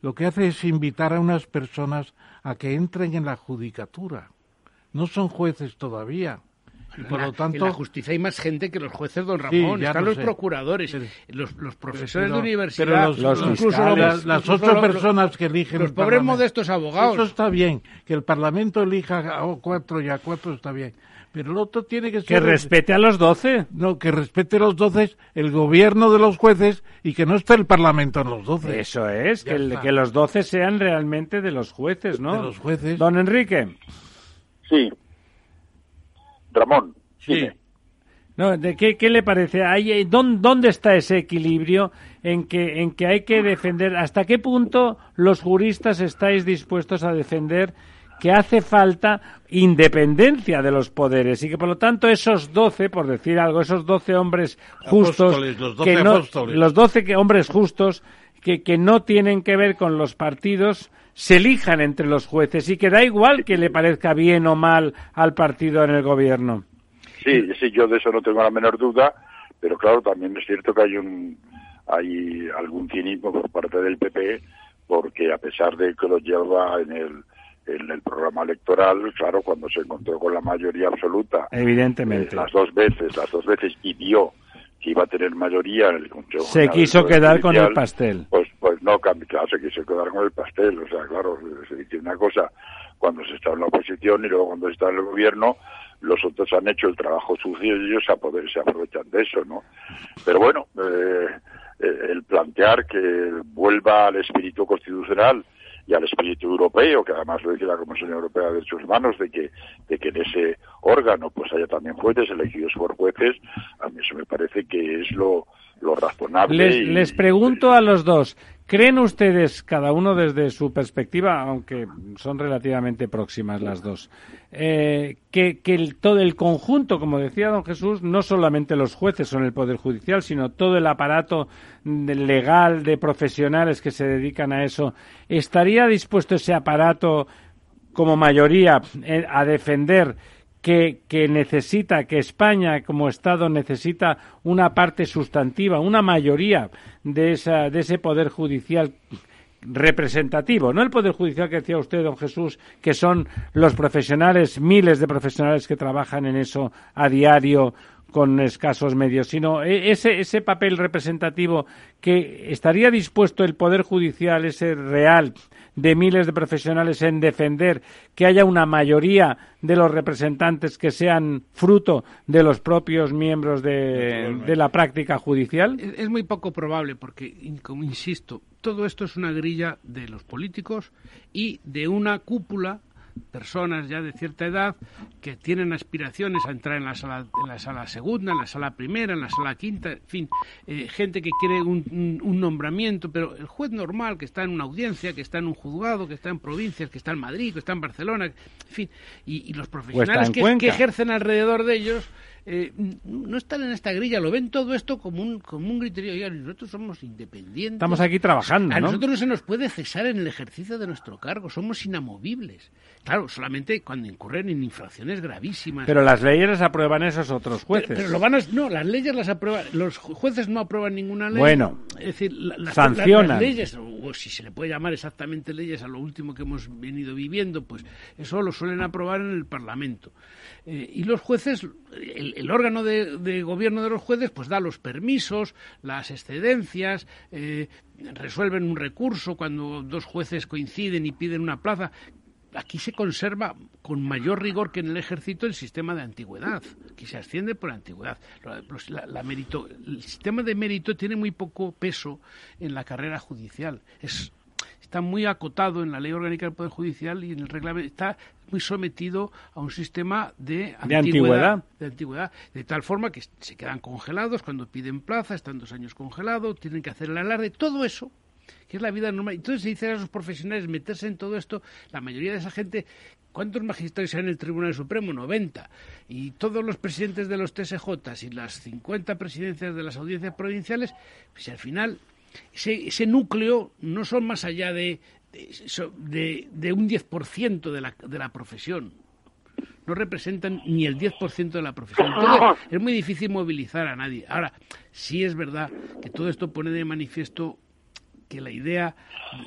lo que hace es invitar a unas personas a que entren en la judicatura. No son jueces todavía. Y por lo tanto, en la justicia hay más gente que los jueces, don Ramón. Están los procuradores, los, profesores de universidad, los, incluso las, ocho personas que eligen. Los pobres modestos abogados. Eso está bien. Que el Parlamento elija a cuatro y a cuatro está bien. Pero el otro tiene que ser... Que respete a los doce. No, que respete a los doce el gobierno de los jueces y que no esté el Parlamento en los doce. Eso es, que, que, los doce sean realmente de los jueces, ¿no? De los jueces. Don Enrique. Sí. Ramón. Sí. No, ¿de qué, qué, le parece? ¿Hay, dónde, ¿Dónde está ese equilibrio en que, en que hay que defender? ¿Hasta qué punto los juristas estáis dispuestos a defender que hace falta independencia de los poderes y que por lo tanto esos doce, por decir algo, esos doce hombres justos, los doce que no, los doce hombres justos que, que no tienen que ver con los partidos, se elijan entre los jueces y que da igual que le parezca bien o mal al partido en el gobierno. Sí, sí, yo de eso no tengo la menor duda, pero claro, también es cierto que hay un hay algún cinismo por parte del PP porque a pesar de que lo lleva en el en el programa electoral, claro, cuando se encontró con la mayoría absoluta, evidentemente, eh, las dos veces, las dos veces y vio que iba a tener mayoría en el Consejo Se quiso quedar con el pastel. Pues, pues no, claro, se quiso quedar con el pastel. O sea, claro, se dice una cosa cuando se está en la oposición y luego cuando se está en el gobierno, los otros han hecho el trabajo sucio y ellos a poder, se aprovechan de eso, ¿no? Pero bueno, eh, eh, el plantear que vuelva al espíritu constitucional y al espíritu europeo, que además lo dice la Comisión Europea de Derechos Humanos, de que, de que en ese órgano pues haya también jueces elegidos por jueces, a mí eso me parece que es lo, lo razonable. Les, les pregunto a los dos, ¿creen ustedes, cada uno desde su perspectiva, aunque son relativamente próximas las dos, eh, que, todo el conjunto, como decía don Jesús, no solamente los jueces son el Poder Judicial, sino todo el aparato legal de profesionales que se dedican a eso, ¿estaría dispuesto ese aparato como mayoría eh, a defender que, necesita, que España como Estado necesita una parte sustantiva, una mayoría de, esa, de ese poder judicial representativo, no el Poder Judicial que decía usted, don Jesús, que son los profesionales, miles de profesionales que trabajan en eso a diario con escasos medios, sino e, ese, ese papel representativo que estaría dispuesto el Poder Judicial, ese real, de miles de profesionales en defender que haya una mayoría de los representantes que sean fruto de los propios miembros de, de la práctica judicial? Es muy poco probable porque, como insisto, todo esto es una grilla de los políticos y de una cúpula personas ya de cierta edad que tienen aspiraciones a entrar en la sala, en la sala segunda, en la sala primera, en la sala quinta, en fin, eh, gente que quiere un, nombramiento, pero el juez normal que está en una audiencia, que está en un juzgado, que está en provincias, que está en Madrid, que está en Barcelona, en fin, y, los profesionales que ejercen alrededor de ellos eh, no están en esta grilla, lo ven todo esto como un, como un criterio. nosotros somos independientes. Estamos aquí trabajando. A nosotros no se nos puede cesar en el ejercicio de nuestro cargo, somos inamovibles. Claro, solamente cuando incurren en infracciones gravísimas. Pero las leyes las aprueban esos otros jueces. Pero, lo van no, las leyes las aprueban, los jueces no aprueban ninguna ley. Bueno, es decir, las, sancionan. leyes, o si se le puede llamar exactamente leyes a lo último que hemos venido viviendo, pues eso lo suelen aprobar en el Parlamento. Eh, y los jueces, el, órgano de, gobierno de los jueces, pues da los permisos, las excedencias, eh, resuelven un recurso cuando dos jueces coinciden y piden una plaza. aquí se conserva con mayor rigor que en el ejército el sistema de antigüedad, que se asciende por antigüedad. La, mérito, el sistema de mérito tiene muy poco peso en la carrera judicial. Es, está muy acotado en la ley orgánica del Poder Judicial y en el reglamento está muy sometido a un sistema de antigüedad, de antigüedad, de tal forma que se quedan congelados cuando piden plaza, están dos años congelados, tienen que hacer el alarde, todo eso que es la vida normal. Entonces se dice a esos profesionales meterse en todo esto, la mayoría de esa gente, ¿cuántos magistrados hay en el Tribunal Supremo? 90. Y todos los presidentes de los TSJ y las 50 presidencias de las audiencias provinciales, pues al final ese, núcleo no son más allá de, de, de un 10% de la, de la profesión no representan ni el 10% de la profesión. Entonces, es muy difícil movilizar a nadie. Ahora, sí es verdad que todo esto pone de manifiesto que la idea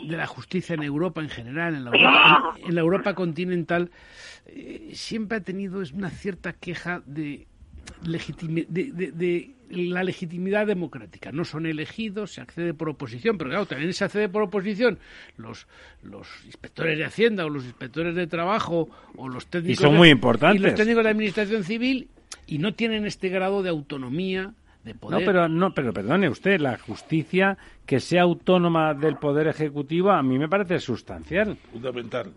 de la justicia en Europa en general, en la Europa, continental, eh, siempre ha tenido una cierta queja de, de, la legitimidad democrática. No son elegidos, se accede por oposición, pero claro, también se accede por oposición los, los inspectores de Hacienda o los inspectores de Trabajo o los técnicos, y son muy importantes. Y los técnicos de Administración Civil y no tienen este grado de autonomía no, pero no, pero perdone usted, la justicia que sea autónoma del poder ejecutivo a mí me parece sustancial. Fundamental.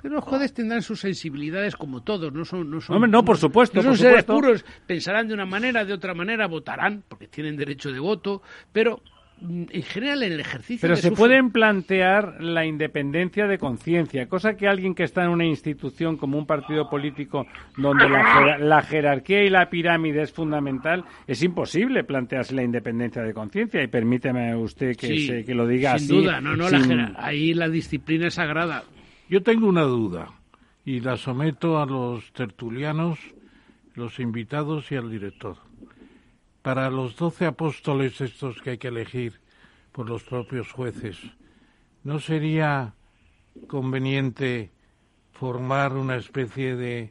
Pero los jueces tendrán sus sensibilidades como todos, no son... No, son, no, por supuesto. No son seres puros, pensarán de una manera, de otra manera, votarán, porque tienen derecho de voto, pero Mm, en general en el ejercicio. Pero se pueden plantear la independencia de conciencia, cosa que alguien que está en una institución como un partido político donde la, jerarquía y la pirámide es fundamental, es imposible plantearse la independencia de conciencia. Y permíteme usted que, que lo diga sin duda, no, no, ahí la disciplina es sagrada. Yo tengo una duda y la someto a los tertulianos, los invitados y al director. Para los doce apóstoles estos que hay que elegir por los propios jueces, ¿no sería conveniente formar una especie de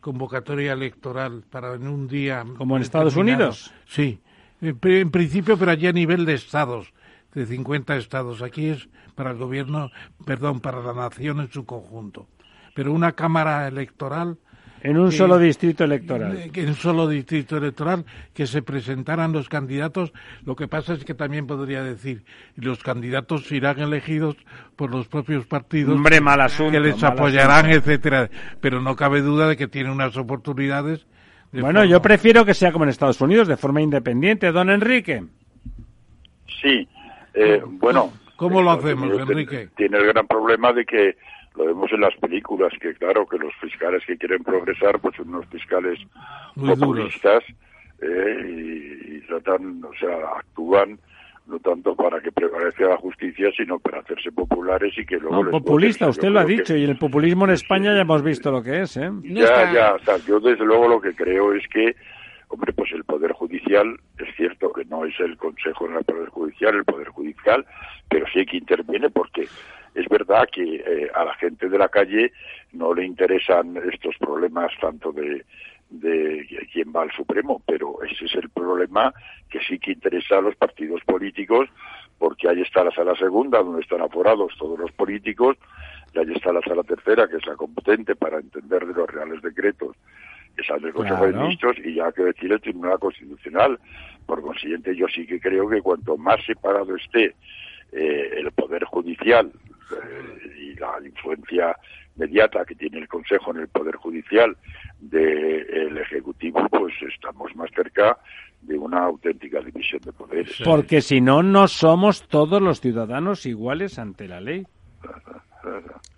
convocatoria electoral para en un día... ¿Como en Estados Unidos? Sí, en principio, pero allí a nivel de estados, de 50 estados. Aquí es para el gobierno, perdón, para la nación en su conjunto. Pero una cámara electoral en un solo distrito electoral. En un solo distrito electoral, que se presentaran los candidatos. Lo que pasa es que también podría decir, los candidatos irán elegidos por los propios partidos Hombre, mal asunto, que les apoyarán, etcétera. Pero no cabe duda de que tienen unas oportunidades. Bueno, yo prefiero que sea como en Estados Unidos, de forma independiente. Don Enrique. Sí, eh, bueno. ¿Cómo lo hacemos, Enrique? Tiene el gran problema de que lo vemos en las películas, que claro, que los fiscales que quieren progresar, pues son unos fiscales populistas eh, y, tratan, o sea, actúan no tanto para que prevalezca la justicia, sino para hacerse populares y que luego... No, populista, usted lo ha dicho, y el populismo en España ya hemos visto lo que es, ¿eh? Ya, ya, o sea, yo desde luego lo que creo es que, hombre, pues el Poder Judicial, es cierto que no es el Consejo del Poder Judicial, el Poder Judicial, pero sí que interviene porque es verdad que eh, a la gente de la calle no le interesan estos problemas tanto de, de quién va al Supremo, pero ese es el problema que sí que interesa a los partidos políticos, porque ahí está la sala segunda, donde están aforados todos los políticos, y ahí está la sala tercera, que es la competente para entender de los reales decretos, que el Consejo de Ministros, y ya que decir el Tribunal Constitucional. Por consiguiente, yo sí que creo que cuanto más separado esté eh, el Poder Judicial eh, y la influencia inmediata que tiene el Consejo en el Poder Judicial del Ejecutivo, pues estamos más cerca de una auténtica división de poderes. Porque si no, no somos todos los ciudadanos iguales ante la ley.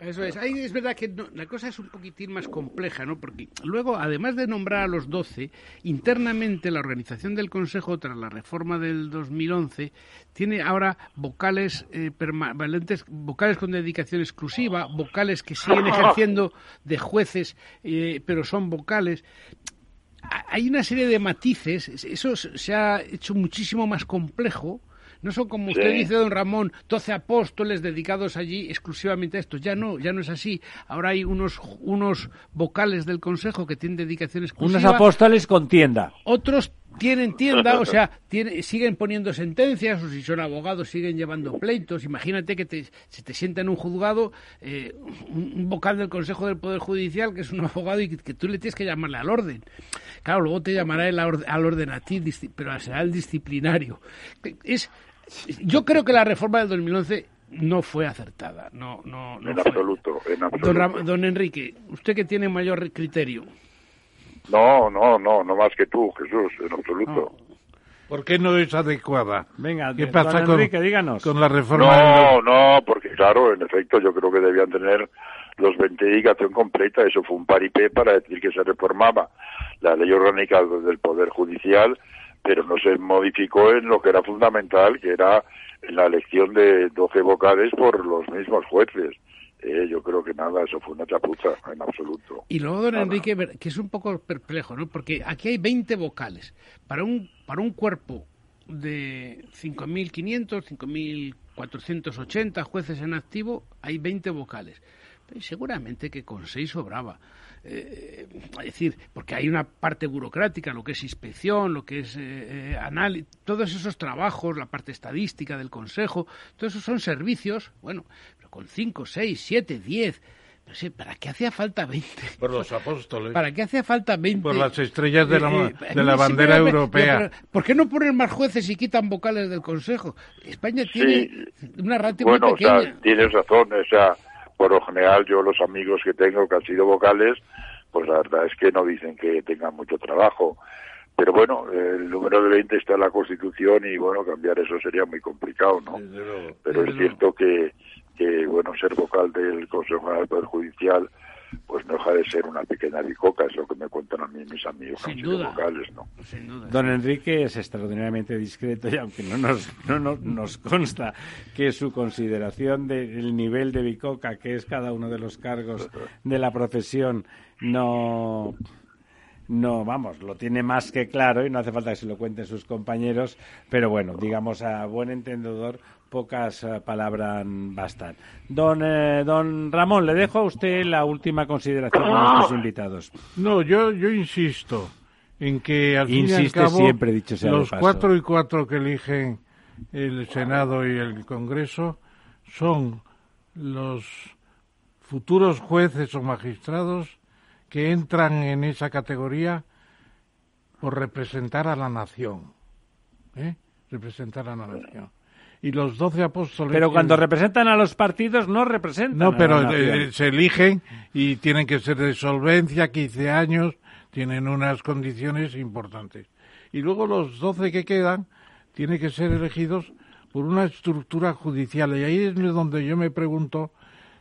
Eso es. Ahí es verdad que la cosa es un poquitín más compleja, ¿no? Porque luego, además de nombrar a los doce, internamente la organización del Consejo, tras la reforma del 2011, tiene ahora vocales eh, permanentes, vocales con dedicación exclusiva, vocales que siguen ejerciendo de jueces, eh, pero son vocales hay una serie de matices, eso se ha hecho muchísimo más complejo no son como usted dice, don Ramón, doce apóstoles dedicados allí exclusivamente a esto. Ya no, ya no es así. Ahora hay unos, unos vocales del Consejo que tienen dedicación exclusiva. Unos apóstoles con tienda. Otros tienen tienda, o <laughs> sea, siguen poniendo sentencias, o si son abogados siguen llevando pleitos. Imagínate que te, se te sienta en un juzgado eh, un, vocal del Consejo del Poder Judicial que es un <laughs> abogado y que, tú le tienes que llamarle al orden. Claro, luego te llamará el, al orden a ti, pero será el disciplinario. Es, yo creo que la reforma del 2011 no fue acertada. No, no, en, absoluto, en absoluto. Don, Enrique, usted que tiene mayor criterio. No, no, no, no más que tú, Jesús, en absoluto. ¿Por qué no es adecuada? Venga, ¿qué pasa con, díganos. con la reforma? No, no, porque claro, en efecto, yo creo que debían tener los 20 de dedicación completa. Eso fue un paripé para decir que se reformaba la ley orgánica del Poder Judicial, pero no se modificó en lo que era fundamental, que era la elección de 12 vocales por los mismos jueces. Eh, yo creo que nada, eso fue una chapuza en absoluto. Y luego, don Enrique, que es un poco perplejo, ¿no? Porque aquí hay 20 vocales. Para un, para un cuerpo de 5.500, 5.480 jueces en activo, hay 20 vocales. seguramente que con 6 sobraba. Eh, es decir, porque hay una parte burocrática, lo que es inspección, lo que es eh, eh, análisis, todos esos trabajos, la parte estadística del Consejo, todos esos son servicios, bueno, pero con 5, 6, 7, 10, no sé, ¿para qué hacía falta 20? Por los apóstoles. ¿Para qué hacía falta 20? Por las estrellas de la, de la bandera europea. ¿Por qué no ponen más jueces y quitan vocales del Consejo? España tiene una ratio muy pequeña. Bueno, o sea, tienes razón, o sea, por lo general yo los amigos que tengo que han sido vocales, pues la verdad es que no dicen que tengan mucho trabajo. Pero bueno, el número de 20 está en la Constitución y bueno, cambiar eso sería muy complicado, ¿no? Pero es cierto que, que, bueno, ser vocal del Consejo General del Poder Judicial pues no deja de ser una pequeña bicoca, es lo que me cuentan a mí mis amigos Sin duda. vocales, ¿no? Don Enrique es extraordinariamente discreto y aunque no nos, no, nos consta que su consideración del nivel de bicoca que es cada uno de los cargos de la profesión no no, vamos, lo tiene más que claro y no hace falta que se lo cuenten sus compañeros, pero bueno, digamos a buen entendedor, pocas eh, palabras bastan. Don, eh, don Ramón, le dejo a usted la última consideración con nuestros invitados. No, yo, yo insisto en que al fin y al cabo, siempre, dicho los cuatro y cuatro que eligen el Senado y el Congreso son los futuros jueces o magistrados que entran en esa categoría por representar a la nación. ¿eh? Representar a la nación y los doce apóstoles. Pero cuando representan a los partidos no representan. No, pero eh, se eligen y tienen que ser de solvencia, 15 años, tienen unas condiciones importantes. Y luego los doce que quedan tienen que ser elegidos por una estructura judicial. Y ahí es donde yo me pregunto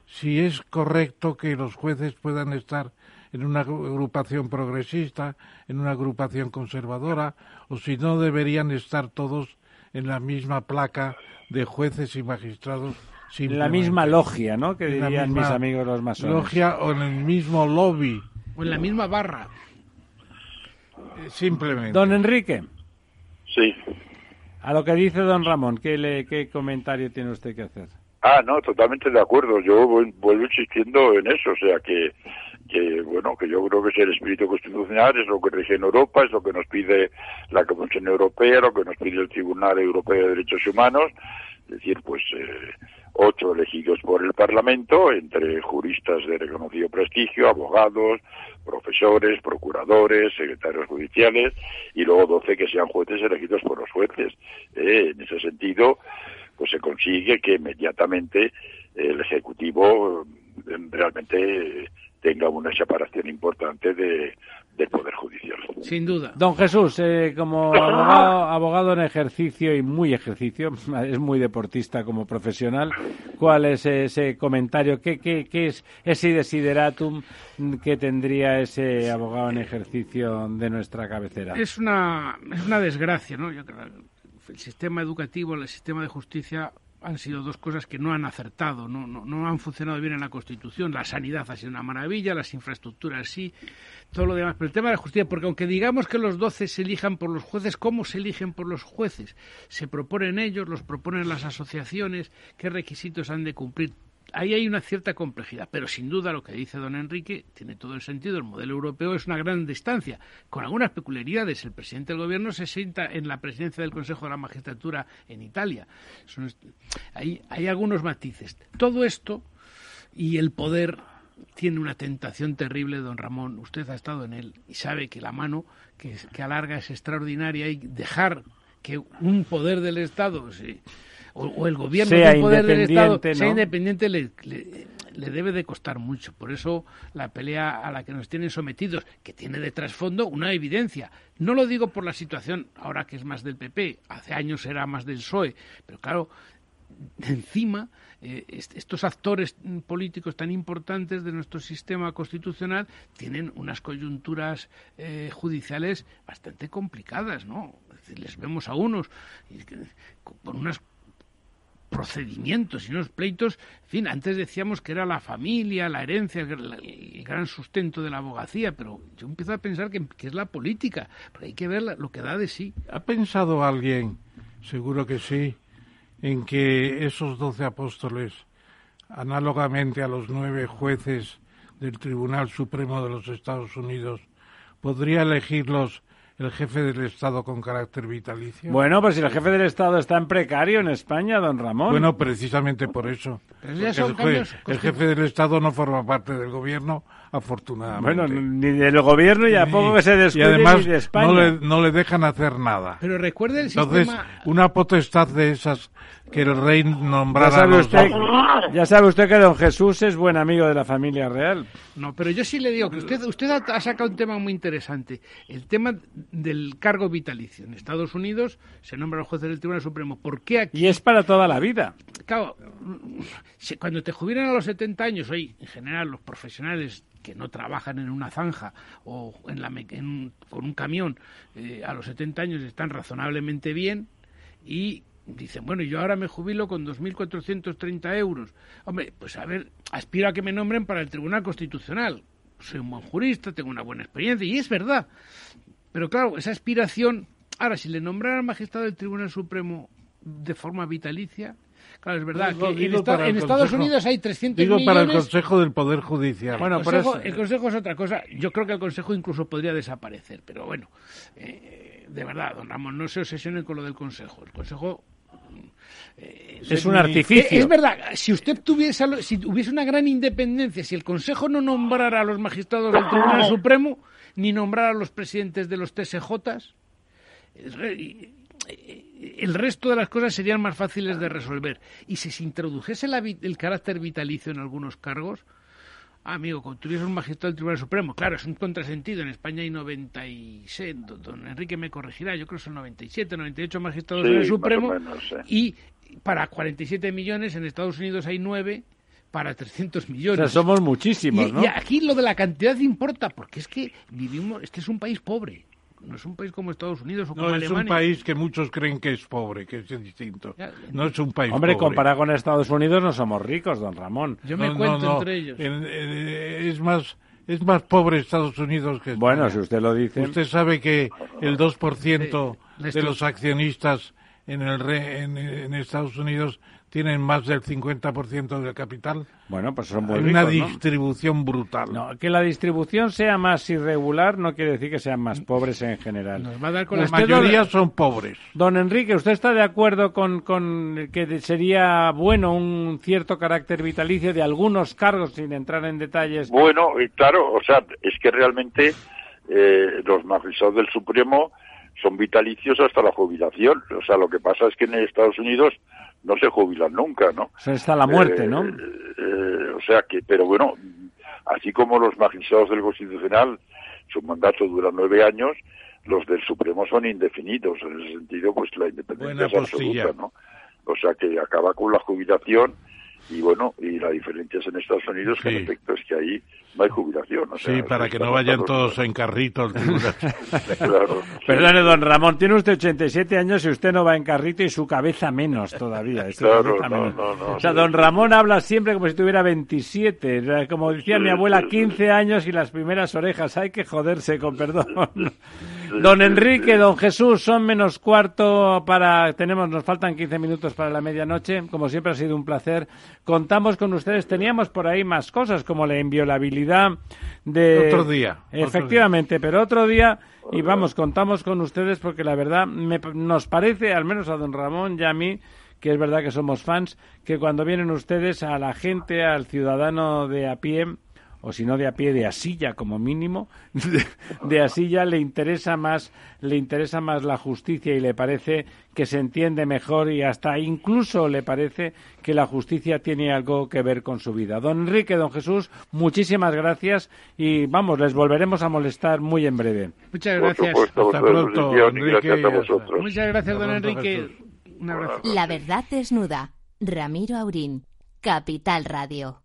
si es correcto que los jueces puedan estar en una agrupación progresista, en una agrupación conservadora, o si no deberían estar todos en la misma placa de jueces y magistrados. En la misma logia, ¿no? Que dirían mis amigos los masones. Logia o en el mismo lobby. O en la misma barra. Eh, simplemente. Don Enrique. Sí. A lo que dice don Ramón, ¿qué, le, ¿qué comentario tiene usted que hacer? Ah, no, totalmente de acuerdo. Yo vuelvo insistiendo en eso, o sea que que bueno que yo creo que es el espíritu constitucional es lo que rige en Europa es lo que nos pide la Comisión Europea lo que nos pide el Tribunal Europeo de Derechos Humanos es decir pues eh, ocho elegidos por el Parlamento entre juristas de reconocido prestigio abogados profesores procuradores secretarios judiciales y luego doce que sean jueces elegidos por los jueces. Eh, en ese sentido pues se consigue que inmediatamente el ejecutivo eh, realmente tenga una separación importante de, del Poder Judicial. Sin duda. Don Jesús, eh, como <laughs> abogado, en ejercicio y muy ejercicio, <laughs> es muy deportista como profesional, ¿cuál es ese comentario? ¿Qué, qué, qué es ese desideratum que tendría ese abogado en ejercicio de nuestra cabecera? Es una, es una desgracia, ¿no? Yo creo el sistema educativo, el sistema de justicia han sido dos cosas que no han acertado, no, no, no, han funcionado bien en la Constitución. La sanidad ha sido una maravilla, las infraestructuras sí, todo lo demás. Pero el tema de la justicia, porque aunque digamos que los doce se elijan por los jueces, ¿cómo se eligen por los jueces? Se proponen ellos, los proponen las asociaciones, qué requisitos han de cumplir ahí hay una cierta complejidad, pero sin duda lo que dice don Enrique tiene todo el sentido. El modelo europeo es una gran distancia, con algunas peculiaridades. El presidente del gobierno se sienta en la presidencia del Consejo de la Magistratura en Italia. hay, hay algunos matices. Todo esto y el poder tiene una tentación terrible, don Ramón. Usted ha estado en él y sabe que la mano que, que alarga es extraordinaria y dejar que un poder del Estado o, el gobierno sea poder del Estado sea independiente le, le, debe de costar mucho. Por eso la pelea a la que nos tienen sometidos, que tiene de trasfondo una evidencia. No lo digo por la situación ahora que es más del PP, hace años era más del PSOE, pero claro, encima eh, estos actores políticos tan importantes de nuestro sistema constitucional tienen unas coyunturas eh, judiciales bastante complicadas, ¿no? les vemos a unos con unos procedimientos y unos pleitos, en fin, antes decíamos que era la familia, la herencia, el, gran sustento de la abogacía, pero yo empiezo a pensar que, es la política, pero hay que ver lo que da de sí. ¿Ha pensado alguien, seguro que sí, en que esos doce apóstoles, análogamente a los nueve jueces del Tribunal Supremo de los Estados Unidos, podría elegirlos el jefe del Estado con carácter vitalicio? Bueno, pues si el jefe del Estado está en precario en España, don Ramón. Bueno, precisamente por eso. el, jefe del Estado no forma parte del gobierno, afortunadamente. Bueno, ni del gobierno y a poco que se descuide y además, de España. No le, no le dejan hacer nada. Pero recuerde el Entonces, una potestad de esas que el rey nombrara ya sabe, usted, ya sabe usted que don Jesús es buen amigo de la familia real. No, pero yo sí le digo que usted, usted ha, sacado un tema muy interesante. El tema del cargo vitalicio. En Estados Unidos se nombra los jueces del Tribunal Supremo. ¿Por qué aquí? Y es para toda la vida. Claro, cuando te jubilan a los 70 años, hoy en general los profesionales que no trabajan en una zanja o en la, con un camión eh, a los 70 años están razonablemente bien y dicen, bueno, yo ahora me jubilo con 2.430 euros. Hombre, pues a ver, aspiro a que me nombren para el Tribunal Constitucional. Soy un buen jurista, tengo una buena experiencia, y es verdad. Pero claro, esa aspiración, ahora, si le nombraran magistrado del Tribunal Supremo de forma vitalicia, Claro, es verdad que en, Estados Unidos hay 300 digo para el Consejo del Poder Judicial. Bueno, el Consejo, el Consejo es otra cosa. Yo creo que el Consejo incluso podría desaparecer, pero bueno, eh, de verdad, don Ramón, no se obsesionen con lo del Consejo. El Consejo eh, es un artificio. Es, verdad, si usted tuviese, si hubiese una gran independencia, si el Consejo no nombrara a los magistrados del Tribunal Supremo, ni nombrara a los presidentes de los TSJs, el resto de las cosas serían más fáciles de resolver. Y si se introdujese el carácter vitalicio en algunos cargos, amigo, cuando tuviese un magistrado del Tribunal Supremo, claro, es un contrasentido. En España hay 96, don Enrique me corregirá, yo creo que son 97, 98 magistrados del Supremo. Y para 47 millones, en Estados Unidos hay 9 para 300 millones. O sea, somos muchísimos, ¿no? Y aquí lo de la cantidad importa, porque es que vivimos, este es un país pobre no es un país como Estados Unidos o como no, es un país que muchos creen que es pobre, que es distinto. no es un país Hombre, comparado con Estados Unidos no somos ricos, don Ramón. Yo me cuento entre ellos. es más es más pobre Estados Unidos que España. Bueno, si usted lo dice. Usted sabe que el 2% de los accionistas en, el en Estados Unidos tienen más del 50% del capital. Bueno, pues son muy Hay una distribución brutal. No, que la distribución sea más irregular no quiere decir que sean más pobres en general. Nos va a dar con la mayoría son pobres. Don Enrique, ¿usted está de acuerdo con, con que sería bueno un cierto carácter vitalicio de algunos cargos sin entrar en detalles? Bueno, claro, o sea, es que realmente eh, los magistrados del Supremo son vitalicios hasta la jubilación. O sea, lo que pasa es que en Estados Unidos no se jubilan nunca, ¿no? O sea, está la muerte, ¿no? Eh, eh, o sea que, pero bueno, así como los magistrados del Constitucional, su mandato dura nueve años, los del Supremo son indefinidos. En ese sentido, pues la independencia es absoluta, ¿no? O sea que acaba con la jubilación y bueno, y la diferencia es en Estados Unidos, que en efecto es que ahí no hay jubilación. sí, para que no vayan todos en carrito <laughs> claro, Perdone, don Ramón, tiene usted 87 años y usted no va en carrito y su cabeza menos todavía. claro, no, no, no, o sea, don Ramón habla siempre como si tuviera 27. Como decía mi abuela, 15 años y las primeras orejas. Hay que joderse, con perdón. <laughs> Don Enrique, don Jesús, son menos cuarto para... Tenemos, nos faltan 15 minutos para la medianoche. Como siempre ha sido un placer. Contamos con ustedes. Teníamos por ahí más cosas como la inviolabilidad de... Otro día. Efectivamente, pero otro día... Y vamos, contamos con ustedes porque la verdad nos parece, al menos a don Ramón y a mí, que es verdad que somos fans, que cuando vienen ustedes a la gente, al ciudadano de a pie, o si no de a pie de asilla como mínimo <laughs> de, asilla le interesa más le interesa más la justicia y le parece que se entiende mejor y hasta incluso le parece que la justicia tiene algo que ver con su vida. Don Enrique, don Jesús, muchísimas gracias y vamos, les volveremos a molestar muy en breve. Muchas gracias. Hasta pronto, Enrique. Muchas gracias, don Enrique. Un abrazo. La verdad desnuda. Ramiro Aurín, Capital Radio.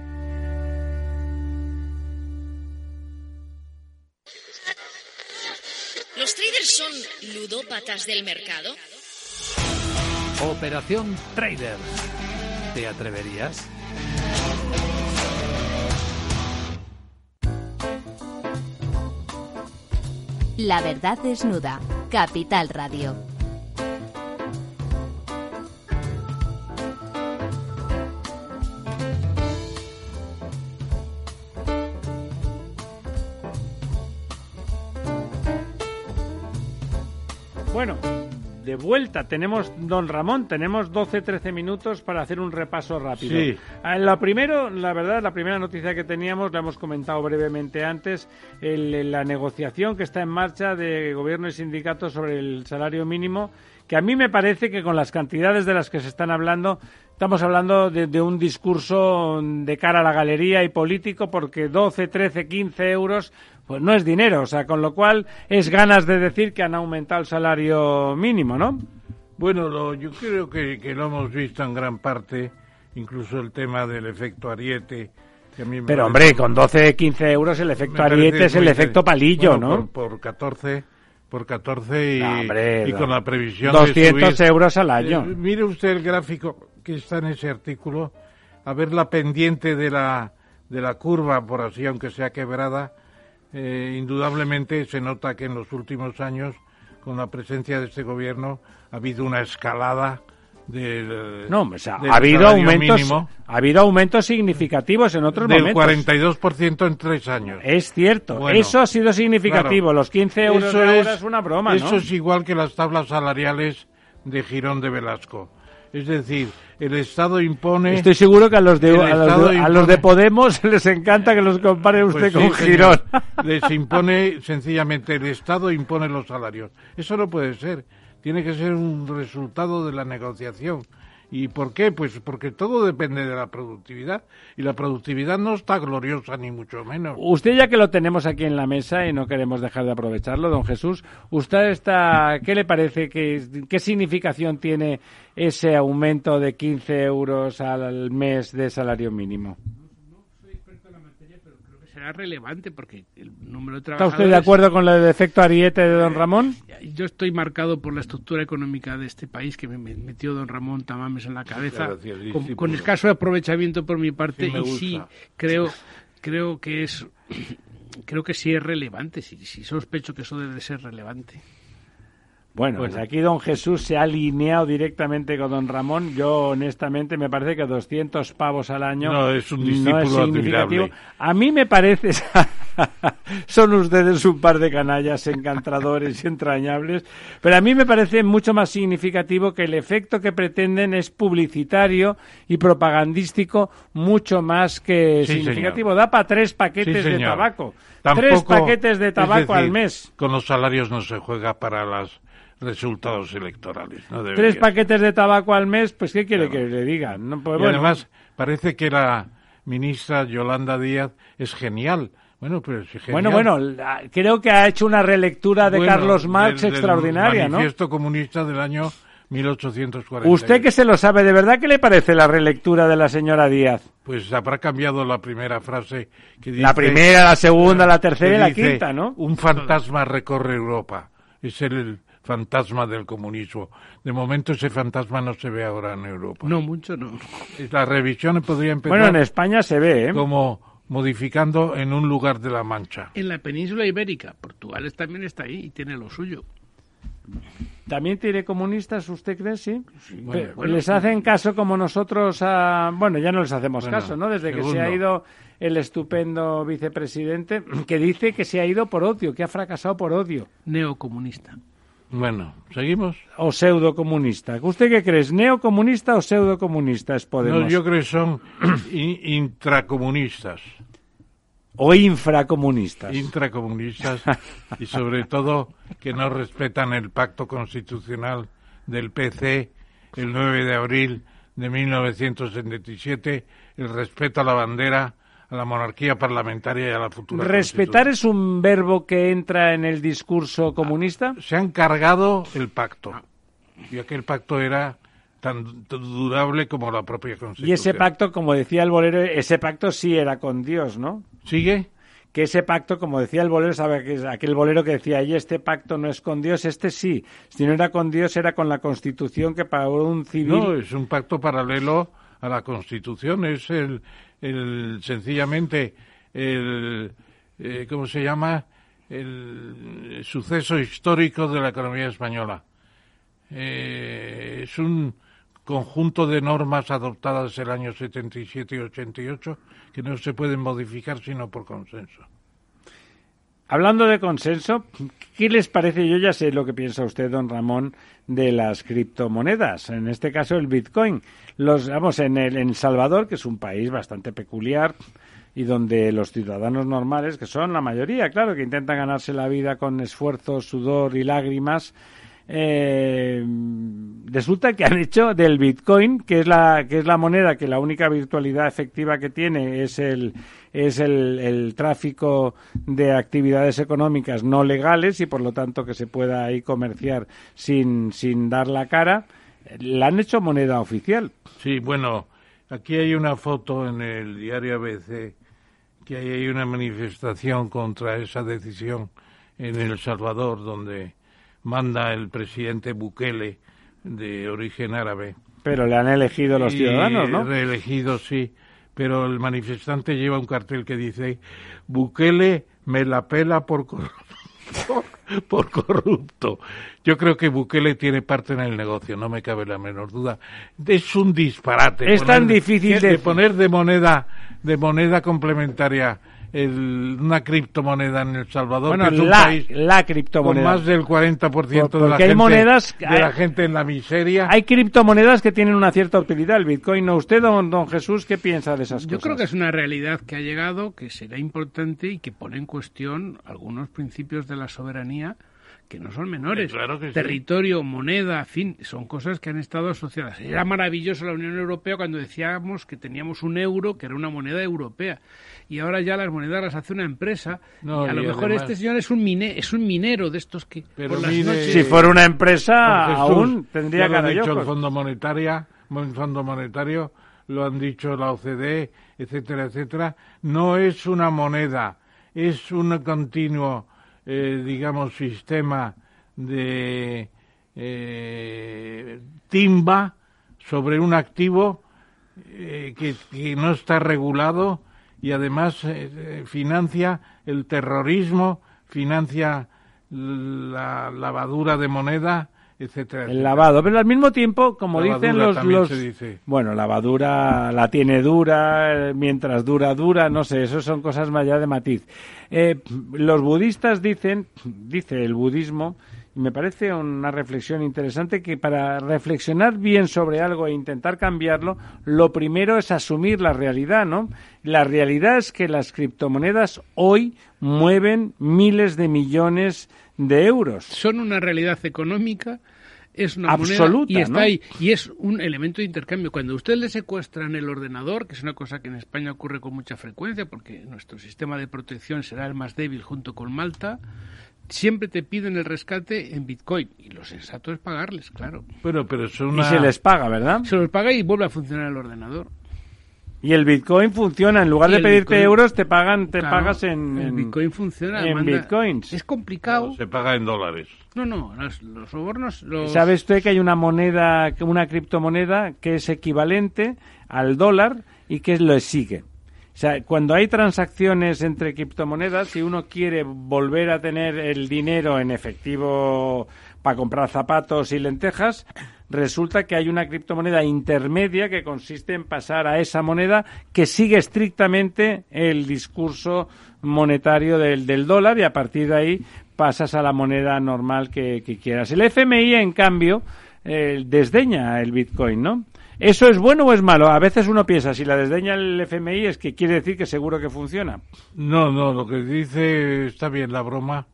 ¿Los traders son ludópatas del mercado? Operación Trader. ¿Te atreverías? La verdad desnuda. Capital Radio. Bueno, de vuelta tenemos, don Ramón, tenemos 12-13 minutos para hacer un repaso rápido. Sí. Ah, Lo primero, la verdad, la primera noticia que teníamos, la hemos comentado brevemente antes, el- la negociación que está en marcha de gobierno y sindicatos sobre el salario mínimo, que a mí me parece que con las cantidades de las que se están hablando, estamos hablando de, de un discurso de cara a la galería y político, porque 12, 13, 15 euros, pues no es dinero, o sea, con lo cual es ganas de decir que han aumentado el salario mínimo, ¿no? Bueno, lo- yo creo que, que lo hemos visto en gran parte, incluso el tema del efecto ariete. Que a mí me Pero hombre, con 12, 15 euros el efecto ariete es el efecto palillo, bueno, ¿no? Por, por 14, por 14 y, No, hombre, y no. con la previsión 200 de subir. euros al año. Eh, mire usted el gráfico que está en ese artículo, a ver la pendiente de la, de la curva, por así, aunque sea quebrada, eh, indudablemente se nota que en los últimos años, con la presencia de este gobierno, ha habido una escalada del, No, o sea, del ha habido aumentos, mínimo ha habido aumentos significativos en otros del momentos. 42% en tres años. Es cierto, Bueno, eso ha sido significativo. claro. Los 15 euros Eso de es- es una broma, Eso ¿no? es igual que las tablas salariales de Girón de Velasco. Es decir, el Estado impone... Estoy seguro que a los de, a los de, a los de impone- Podemos <laughs> les encanta que los compare usted Pues sí, con. Girón. <laughs> Les impone, sencillamente, el Estado impone los salarios. Eso no puede ser. Tiene que ser un resultado de la negociación. ¿Y por qué? Pues porque todo depende de la productividad. Y la productividad no está gloriosa, ni mucho menos. Usted ya que lo tenemos aquí en la mesa y no queremos dejar de aprovecharlo, don Jesús, ¿usted está, qué le parece, que, qué significación tiene ese aumento de 15 euros al mes de salario mínimo? Será relevante porque el número de ¿Está trabajadores... usted de acuerdo con el efecto ariete de don Ramón? Yo estoy marcado por la estructura económica de este país que me me metió don Ramón Tamames en la cabeza, Gracias, con, escaso aprovechamiento por mi parte Sí y sí creo creo que es <clears throat> creo que sí es relevante, sí, sí sospecho que eso debe de ser relevante. Bueno, pues aquí don Jesús se ha alineado directamente con don Ramón. Yo, honestamente, me parece que 200 pavos al año no es, un discípulo significativo. A mí me parece... <laughs> Son ustedes un par de canallas encantadores y entrañables, pero a mí me parece mucho más significativo que el efecto que pretenden es publicitario y propagandístico mucho más que significativo. Da para tres paquetes de tabaco. tres paquetes de tabaco al mes. Con los salarios no se juega para las resultados electorales. Tres paquetes de tabaco al mes, pues ¿qué quiere que le diga? No, pues, y además, parece que la ministra Yolanda Díaz es genial. Bueno, pues Bueno, bueno, creo que ha hecho una relectura de Carlos Marx extraordinaria, ¿no? Manifiesto comunista del año 1840. ¿Usted que se lo sabe? ¿De verdad qué le parece la relectura de la señora Díaz? Pues habrá cambiado la primera frase que dice... La primera, la segunda, la tercera y la quinta, ¿no? Un fantasma recorre Europa. Es el fantasma del comunismo. De momento ese fantasma no se ve ahora en Europa. No, mucho no. La revisión podría empezar... Bueno, en España se ve, ¿eh? Como modificando en un lugar de la Mancha. En la península ibérica. Portugal también está ahí y tiene lo suyo. ¿También tiene comunistas, usted cree? Sí. ¿Les hacen caso como nosotros a... Bueno, ya no les hacemos caso, ¿no? Desde que se ha ido el estupendo vicepresidente, que dice que se ha ido por odio, que ha fracasado por odio. Neocomunista. Bueno, ¿seguimos? O pseudocomunista. ¿Usted qué cree? ¿Neocomunista o pseudocomunista es Podemos? No, yo creo que son <clears throat> intracomunistas. O infracomunistas. Intracomunistas <laughs> y sobre todo que no respetan el pacto constitucional del PC el 9 de abril de 1977, el respeto a la bandera, a la monarquía parlamentaria y a la futura. ¿Respetar es un verbo que entra en el discurso comunista? Se han cargado el pacto. Y aquel pacto era tan durable como la propia Constitución. Y ese pacto, como decía el bolero, ese pacto sí era con Dios, ¿no? ¿Sigue? Que ese pacto, como decía el bolero, sabe que aquel bolero que decía, y este pacto no es con Dios, este sí. Si no era con Dios, era con la Constitución que para un civil. No, es un pacto paralelo a la Constitución. Es el, sencillamente el eh, ¿cómo se llama? el suceso histórico de la economía española. Eh, es un conjunto de normas adoptadas el año 77 y 88 que no se pueden modificar sino por consenso. Hablando de consenso, ¿qué les parece? Yo ya sé lo que piensa usted, don Ramón, de las criptomonedas, en este caso el Bitcoin. Los, vamos, en El Salvador, que es un país bastante peculiar y donde los ciudadanos normales, que son la mayoría, claro, que intentan ganarse la vida con esfuerzo, sudor y lágrimas, eh, resulta que han hecho del Bitcoin, que es la que es la moneda que la única virtualidad efectiva que tiene es el es el, el tráfico de actividades económicas no legales y por lo tanto que se pueda ahí comerciar sin sin dar la cara, la han hecho moneda oficial. Sí, bueno, aquí hay una foto en el diario ABC que hay una manifestación contra esa decisión en El Salvador donde manda el presidente Bukele de origen árabe. Pero le han elegido los ciudadanos, ¿no? Reelegido, sí. Pero el manifestante lleva un cartel que dice, Bukele me la pela por corrupto. <laughs> por corrupto. Yo creo que Bukele tiene parte en el negocio, no me cabe la menor duda. Es un disparate. Es tan difícil de... de poner de moneda de moneda complementaria el, una criptomoneda en El Salvador, que es un la, país la criptomoneda. con más del 40% de, la, hay gente, monedas, de la gente en la miseria. Hay criptomonedas que tienen una cierta utilidad. El Bitcoin, ¿no? ¿Usted, don, don Jesús, qué piensa de esas Yo cosas? Yo creo que es una realidad que ha llegado, que será importante y que pone en cuestión algunos principios de la soberanía que no son menores. Territorio, moneda, fin, son cosas que han estado asociadas. Era maravilloso la Unión Europea cuando decíamos que teníamos un euro, que era una moneda europea. Y ahora ya las monedas las hace una empresa. y a lo mejor este señor es un mine, es un minero de estos que Pero por Si fuera una empresa, aún tendría que lo ha dicho el Fondo Monetario, el Fondo Monetario, lo han dicho la OCDE, etcétera, etcétera. No es una moneda, es un continuo eh, digamos, sistema de eh, timba sobre un activo eh, que, que, no está regulado y además financia el terrorismo, financia la lavadura de moneda, etcétera. El lavado, pero al mismo tiempo, como dicen los, los bueno, lavadura la tiene dura, mientras dura dura, no sé, eso son cosas más allá de matiz. Eh, los budistas dicen, dice el budismo, y me parece una reflexión interesante que para reflexionar bien sobre algo e intentar cambiarlo, lo primero es asumir la realidad, ¿no? La realidad es que las criptomonedas hoy mueven miles de millones de euros. Son una realidad económica es una Absoluta, y está ahí y es un elemento de intercambio. Cuando usted le secuestran el ordenador, que es una cosa que en España ocurre con mucha frecuencia, porque nuestro sistema de protección será el más débil junto con Malta, siempre te piden el rescate en Bitcoin y lo sensato es pagarles, claro. Bueno, pero es Y se les paga, ¿verdad? Se les paga y vuelve a funcionar el ordenador. Y el Bitcoin funciona, en lugar de pedirte euros te pagan, te pagas en, el Bitcoin funciona en Bitcoins. Es complicado. se paga en dólares. No, no, los, los sobornos. Los... ¿Sabe usted que hay una moneda, una criptomoneda que es equivalente al dólar y que lo sigue? O sea, cuando hay transacciones entre criptomonedas, si uno quiere volver a tener el dinero en efectivo para comprar zapatos y lentejas, resulta que hay una criptomoneda intermedia que consiste en pasar a esa moneda que sigue estrictamente el discurso monetario del, del dólar y a partir de ahí pasas a la moneda normal que, quieras. El FMI, en cambio, eh, desdeña el Bitcoin, ¿no? ¿Eso es bueno o es malo? A veces uno piensa, si la desdeña el FMI es que quiere decir que seguro que funciona. No, no, lo que dice está bien la broma,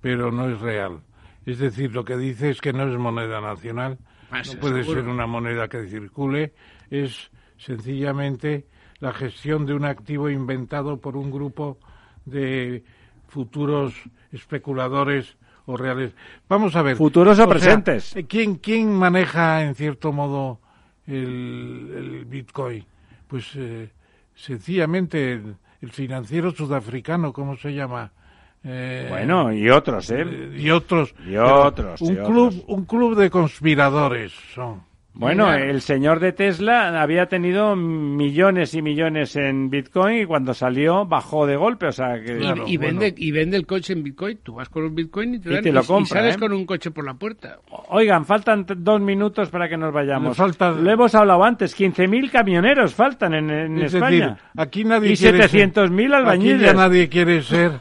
pero no es real. Es decir, lo que dice es que no es moneda nacional, ah, no puede ser una moneda que circule, es sencillamente la gestión de un activo inventado por un grupo de futuros especuladores o reales. Vamos a ver. Futuros o, presentes. ¿quién, ¿Quién maneja en cierto modo el, Bitcoin? Pues eh, sencillamente el, financiero sudafricano, ¿cómo se llama? Eh, bueno, y otros, ¿eh? ¿eh? Y otros. Y otros. Un, club, un club de conspiradores son. Bueno, el señor de Tesla había tenido millones y millones en Bitcoin y cuando salió bajó de golpe, o sea que... y, vende, y vende el coche en Bitcoin, tú vas con un Bitcoin y te, lo compras, y sales ¿eh? con un coche por la puerta. Oigan, faltan dos minutos para que nos vayamos. Falta... Lo hemos hablado antes, 15.000 camioneros faltan en, en España. aquí nadie y 700.000 albañiles. Aquí ya nadie quiere ser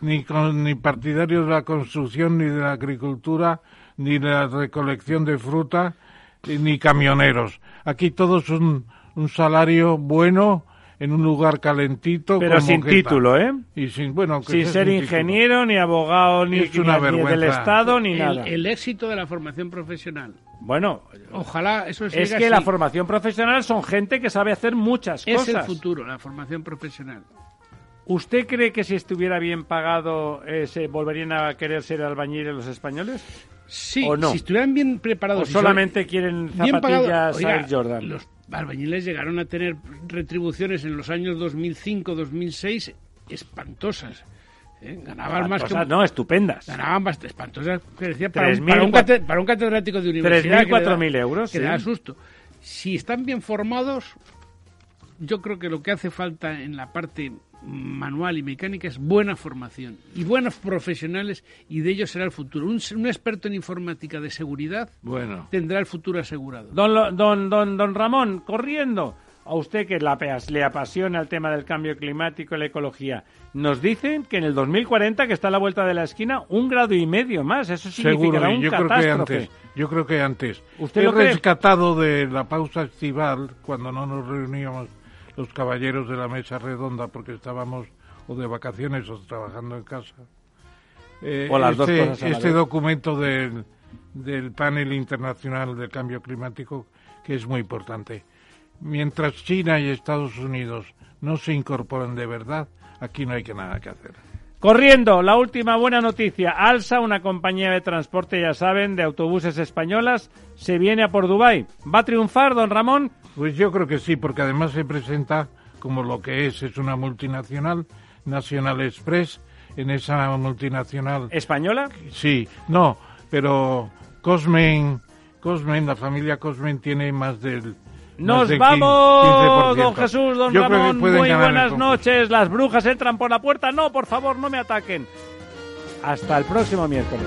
ni, ni partidario de la construcción, ni de la agricultura, ni de la recolección de fruta ni camioneros. Aquí todos un, un salario bueno en un lugar calentito. Pero sin título, ¿eh? Y sin, bueno, sin ser ingeniero, ni abogado, ni, del Estado, ni nada. El éxito de la formación profesional. Bueno, ojalá eso Es que la formación profesional son gente que sabe hacer muchas cosas. Es el futuro, la formación profesional. ¿Usted cree que si estuviera bien pagado eh, se volverían a querer ser albañiles los españoles? Sí, si estuvieran bien preparados. O solamente quieren zapatillas Air Jordan. Los albañiles llegaron a tener retribuciones en los años 2005-2006 espantosas. ¿eh? Ganaban más que... No, estupendas. Ganaban bastante espantosas. para, un, para, un, catedrático de universidad... 3.000, 4.000 euros. Que da susto. Si están bien formados, yo creo que lo que hace falta en la parte manual y mecánica es buena formación y buenos profesionales y de ellos será el futuro. Un, experto en informática de seguridad bueno. tendrá el futuro asegurado. Don, don, don, don Ramón, corriendo, a usted que le apasiona el tema del cambio climático y la ecología, nos dicen que en el 2040, que está a la vuelta de la esquina, un grado y medio más. Eso significará un yo Creo que antes, yo creo que antes. ¿Usted He lo rescatado de la pausa estival, cuando no nos reuníamos los caballeros de la mesa redonda porque estábamos o de vacaciones o trabajando en casa. Eh, o las dos este, cosas este documento del, del panel internacional del cambio climático que es muy importante. Mientras China y Estados Unidos no se incorporan de verdad, aquí no hay que nada que hacer. Corriendo, la última buena noticia. Alsa, una compañía de transporte, ya saben, de autobuses españolas, se viene a por Dubái. ¿Va a triunfar, don Ramón? Pues yo creo que sí, porque además se presenta como lo que es, es una multinacional, National Express, en esa multinacional... ¿Española? Sí, no, pero Cosmen, Cosmen, la familia Cosmen tiene más del... Nos vamos, don Jesús, don Ramón, muy buenas noches. Las brujas entran por la puerta. No, por favor, no me ataquen. Hasta el próximo miércoles.